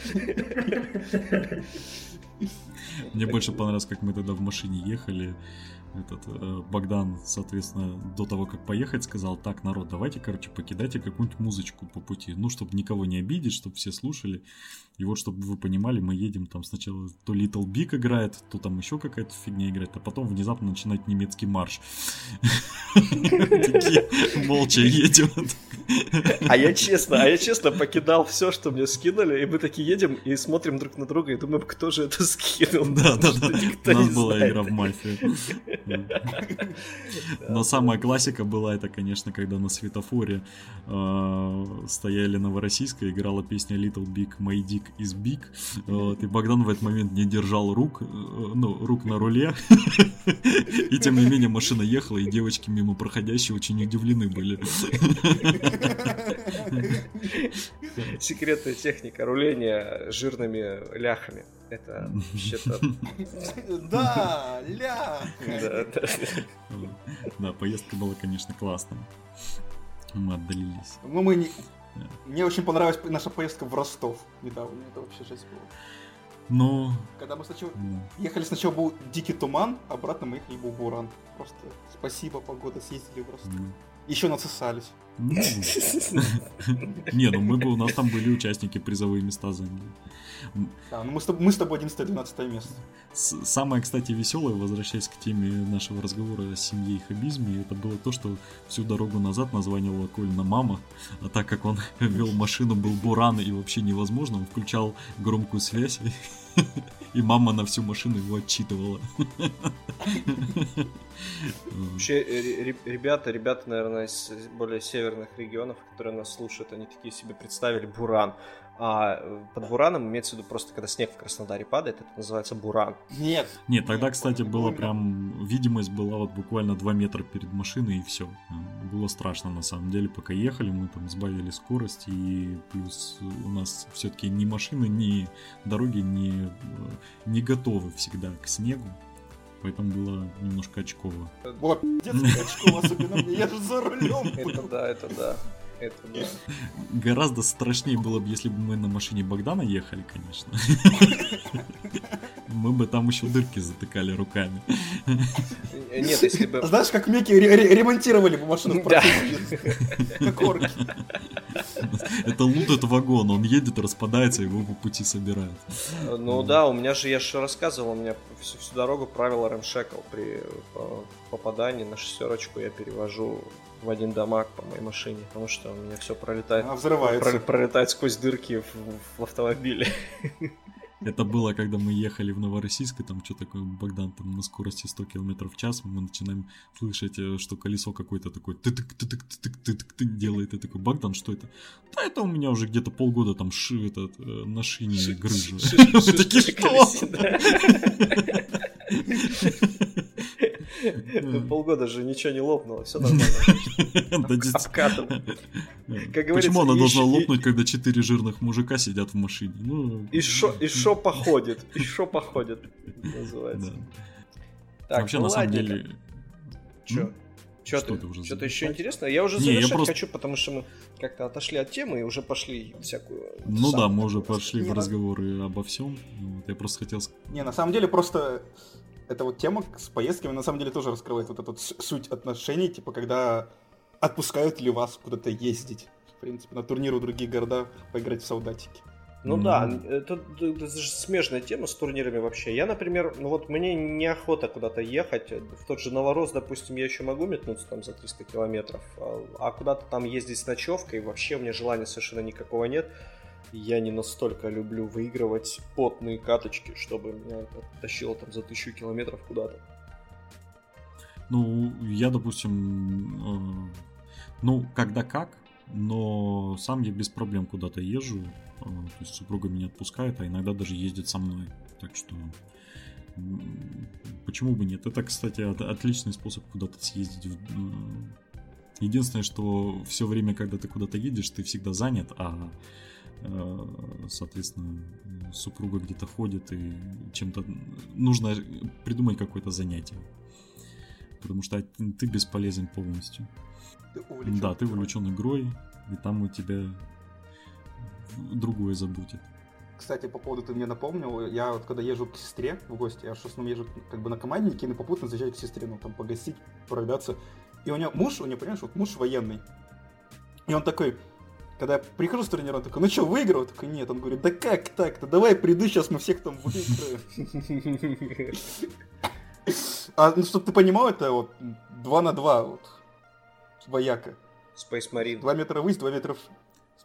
Мне больше понравилось, как мы тогда в машине ехали, этот э, Богдан, соответственно, до того, как поехать, сказал, так, народ, давайте, короче, покидайте какую-нибудь музычку по пути, ну, чтобы никого не обидеть, чтобы все слушали. И вот, чтобы вы понимали, мы едем, там сначала то Little Big играет, то там еще какая-то фигня играет, а потом внезапно начинает немецкий марш. Молча едем. А я честно, а я честно покидал все, что мне скинули, и мы такие едем и смотрим друг на друга и думаем, кто же это скинул. Да, да, да. У нас была игра в мафию. Но самая классика была это, конечно, когда на светофоре э, стояли Новороссийска, играла песня Little Big My Dick is Big. И Богдан в этот момент не держал рук, э, ну, рук на руле. И тем не менее машина ехала, и девочки мимо проходящие очень удивлены были. Секретная техника руления жирными ляхами. Это вообще-то... Да, ля! Да, поездка была, конечно, классная. Мы отдалились. Ну, мы не... Мне очень понравилась наша поездка в Ростов недавно. Это вообще жесть было. Ну... Когда мы сначала... Ехали, сначала был дикий туман, обратно мы ехали был буран. Просто спасибо, погода, съездили в Ростов. Еще насосались. Ну, Не, ну мы бы, у нас там были участники призовые места заняли. Да, ну мы с, тобой 11-12 место. С- Самое, кстати, веселое, возвращаясь к теме нашего разговора о семье и хабизме, это было то, что всю дорогу назад названивала Кольна мама, а так как он вел машину, был буран и вообще невозможно, он включал громкую связь, и мама на всю машину его отчитывала. Вообще, э, ре- ребята, ребята, наверное, из более северных регионов, которые нас слушают, они такие себе представили буран. А э, под бураном имеется в виду просто, когда снег в Краснодаре падает, это называется буран. Нет. Нет, тогда, кстати, было прям... Видимость была вот буквально 2 метра перед машиной, и все. Было страшно, на самом деле, пока ехали, мы там сбавили скорость, и плюс у нас все-таки ни машины, ни дороги не, не готовы всегда к снегу. Поэтому было немножко очково. Было пиздец, очко, особенно мне, я же за рулем Это да, это да. Это да. Гораздо страшнее было бы, если бы мы на машине Богдана ехали, конечно. Мы бы там еще дырки затыкали руками. Нет, если бы... Знаешь, как Мики ре- ре- ремонтировали бы машину в орки. Это лутает вагон, он едет, распадается, его по пути собирают. Ну да, у меня же, я же рассказывал, у меня всю, всю дорогу правило ремшекл при попадании на шестерочку я перевожу в один дамаг по моей машине, потому что у меня все пролетает, Она взрывается. про- пролетает сквозь дырки в, в автомобиле. Это было, когда мы ехали в Новороссийск, и там что такое, Богдан, там на скорости 100 км в час, мы начинаем слышать, э, что колесо какое-то такое тык тык тык тык тык тык делает, и такой, Богдан, что это? Да это у меня уже где-то полгода там ши, этот, э, на шине грыжа. Мы такие, что? Ну, Полгода же ничего не лопнуло, все нормально. Да, дес- Обкатан. Как говорится, Почему она должна лопнуть, когда четыре жирных мужика сидят в машине? Ну, И шо, и шо походит, и шо походит, называется. Вообще, ну на самом деле... Чё? Ну, Чё что ты? уже Что-то еще завершать? интересно? Я уже Не, я завершать просто- хочу, потому что мы как-то отошли от темы и уже пошли всякую... Ну да, мы уже пошли Не, в ну- разговоры обо всем. Вот, я просто хотел... Не, на самом деле просто эта вот тема с поездками на самом деле тоже раскрывает вот эту суть отношений, типа когда отпускают ли вас куда-то ездить, в принципе, на турниры в другие города поиграть в солдатики. Ну Мгм. да, это, это же смежная тема с турнирами вообще. Я, например, ну вот мне неохота куда-то ехать. В тот же Новорос, допустим, я еще могу метнуться там за 300 километров, а, а куда-то там ездить с ночевкой, вообще у меня желания совершенно никакого нет. Я не настолько люблю выигрывать потные каточки, чтобы меня тащило там за тысячу километров куда-то. Ну, я, допустим, э, ну, когда как, но сам я без проблем куда-то езжу. э, то есть супруга меня отпускает, а иногда даже ездит со мной. Так что м, почему бы нет? Это, кстати, от- отличный способ куда-то съездить. в- м. Единственное, что все время, когда ты куда-то едешь, ты всегда занят, а э, соответственно, супруга где-то ходит и чем-то нужно придумать какое-то занятие. Потому что ты бесполезен полностью. Ты увлечен. Да, ты увлечен игрой, и там у тебя другое заботит. Кстати, по поводу ты мне напомнил, я вот когда езжу к сестре в гости, я в основном езжу как бы на команднике, и попутно заезжаю к сестре, ну там погостить, прогуляться. И у нее муж, у нее, понимаешь, вот муж военный. И он такой, когда я прихожу с турнира, он такой, ну что, выиграл? Я такой, нет. Он говорит, да как так-то? Давай приду, сейчас мы всех там выиграем. А, ну, чтобы ты понимал, это вот 2 на 2, вот, вояка. Space Marine. 2 метра ввысь, 2 метра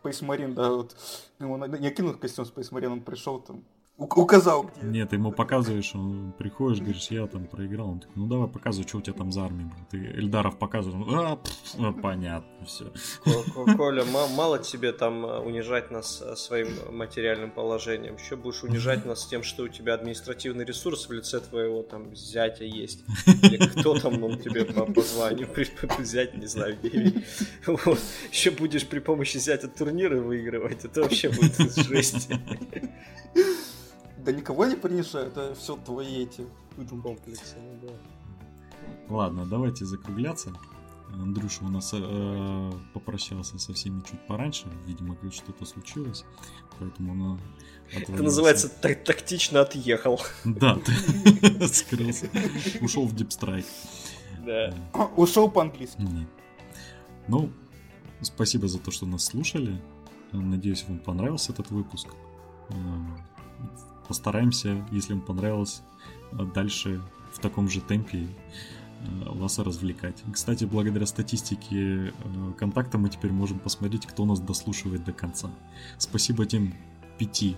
Space Marine, да, вот. Ему на- я кинул костюм Space Marine, он пришел там, указал, где. Нет, ему показываешь, он приходишь, говоришь, я там проиграл. Он такой, ну давай показывай, что у тебя там за армия. была». Ты Эльдаров показываешь, он, а, ну, понятно, все. Ко- Ко- Коля, ма- мало тебе там э, унижать нас э, своим материальным положением. Еще будешь унижать нас тем, что у тебя административный ресурс в лице твоего там зятя есть. Или кто там он тебе по, по званию при- зять, не знаю, где. Вот. Еще будешь при помощи зятя турниры выигрывать. Это вообще будет жесть. Да никого не принижай, это все твои эти. Комплексы, ну да. Ладно, давайте закругляться. Андрюша у нас э, попрощался со всеми чуть пораньше. Видимо, что-то случилось. Поэтому он Это называется так- тактично отъехал. Да, скрылся. Ушел в дипстрайк. Да. Ушел по-английски. Ну, спасибо за то, что нас слушали. Надеюсь, вам понравился этот выпуск. Э, постараемся, если вам понравилось, дальше в таком же темпе э, вас развлекать. Кстати, благодаря статистике э, контакта мы теперь можем посмотреть, кто нас дослушивает до конца. Спасибо тем пяти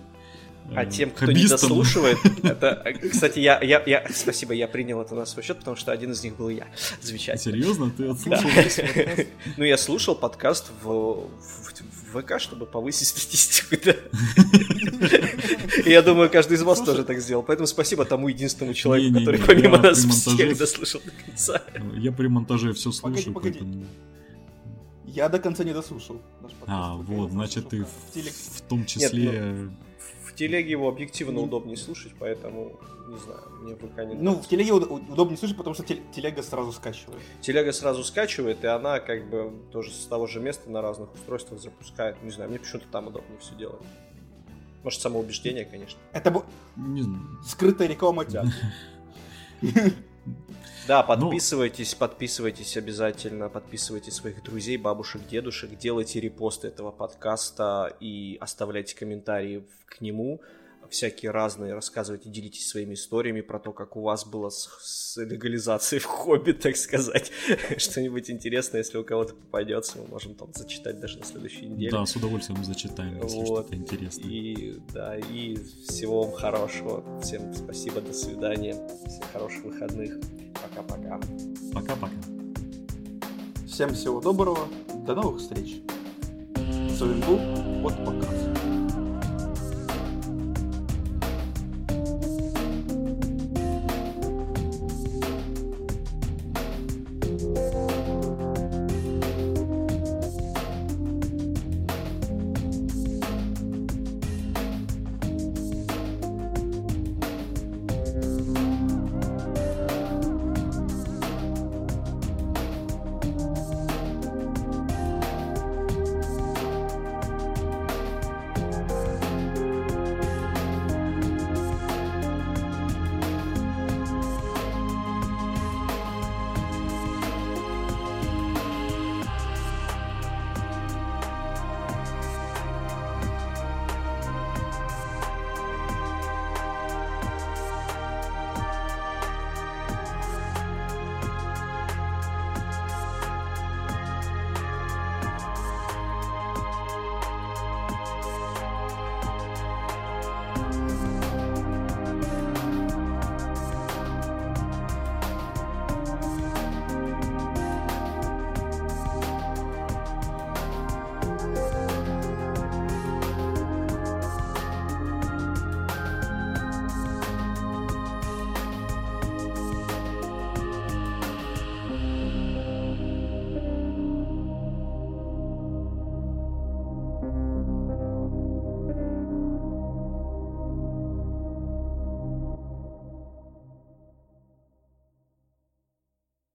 а тем, кто не дослушивает, это, кстати, я, я, я, спасибо, я принял это на свой счет, потому что один из них был я. Замечательно. Серьезно? Ты отслушал весь подкаст? Ну, я слушал подкаст в, в, в ВК, чтобы повысить статистику, да. Я думаю, каждый из вас тоже так сделал. Поэтому спасибо тому единственному человеку, который помимо нас всех дослушал до конца. Я при монтаже все слушаю, поэтому... Я до конца не дослушал. А, вот, значит, ты в том числе телеге его объективно удобнее слушать, поэтому, не знаю, мне пока не Ну, в телеге удобнее слушать, потому что телега сразу скачивает. Телега сразу скачивает, и она как бы тоже с того же места на разных устройствах запускает. Не знаю, мне почему-то там удобнее все делать. Может, самоубеждение, конечно. Это бу... скрытая реклама. Да, ну, подписывайтесь, ну... подписывайтесь обязательно, подписывайте своих друзей, бабушек, дедушек, делайте репосты этого подкаста и оставляйте комментарии к нему всякие разные, рассказывайте, делитесь своими историями про то, как у вас было с, с легализацией в хобби, так сказать. Что-нибудь интересное, если у кого-то попадется, мы можем там зачитать даже на следующей неделе. Да, с удовольствием зачитаем, если вот. что-то интересное. И, да, и всего вам хорошего. Всем спасибо, до свидания. Всем хороших выходных. Пока-пока. Пока-пока. Всем всего доброго. До новых встреч. С вами был Показ.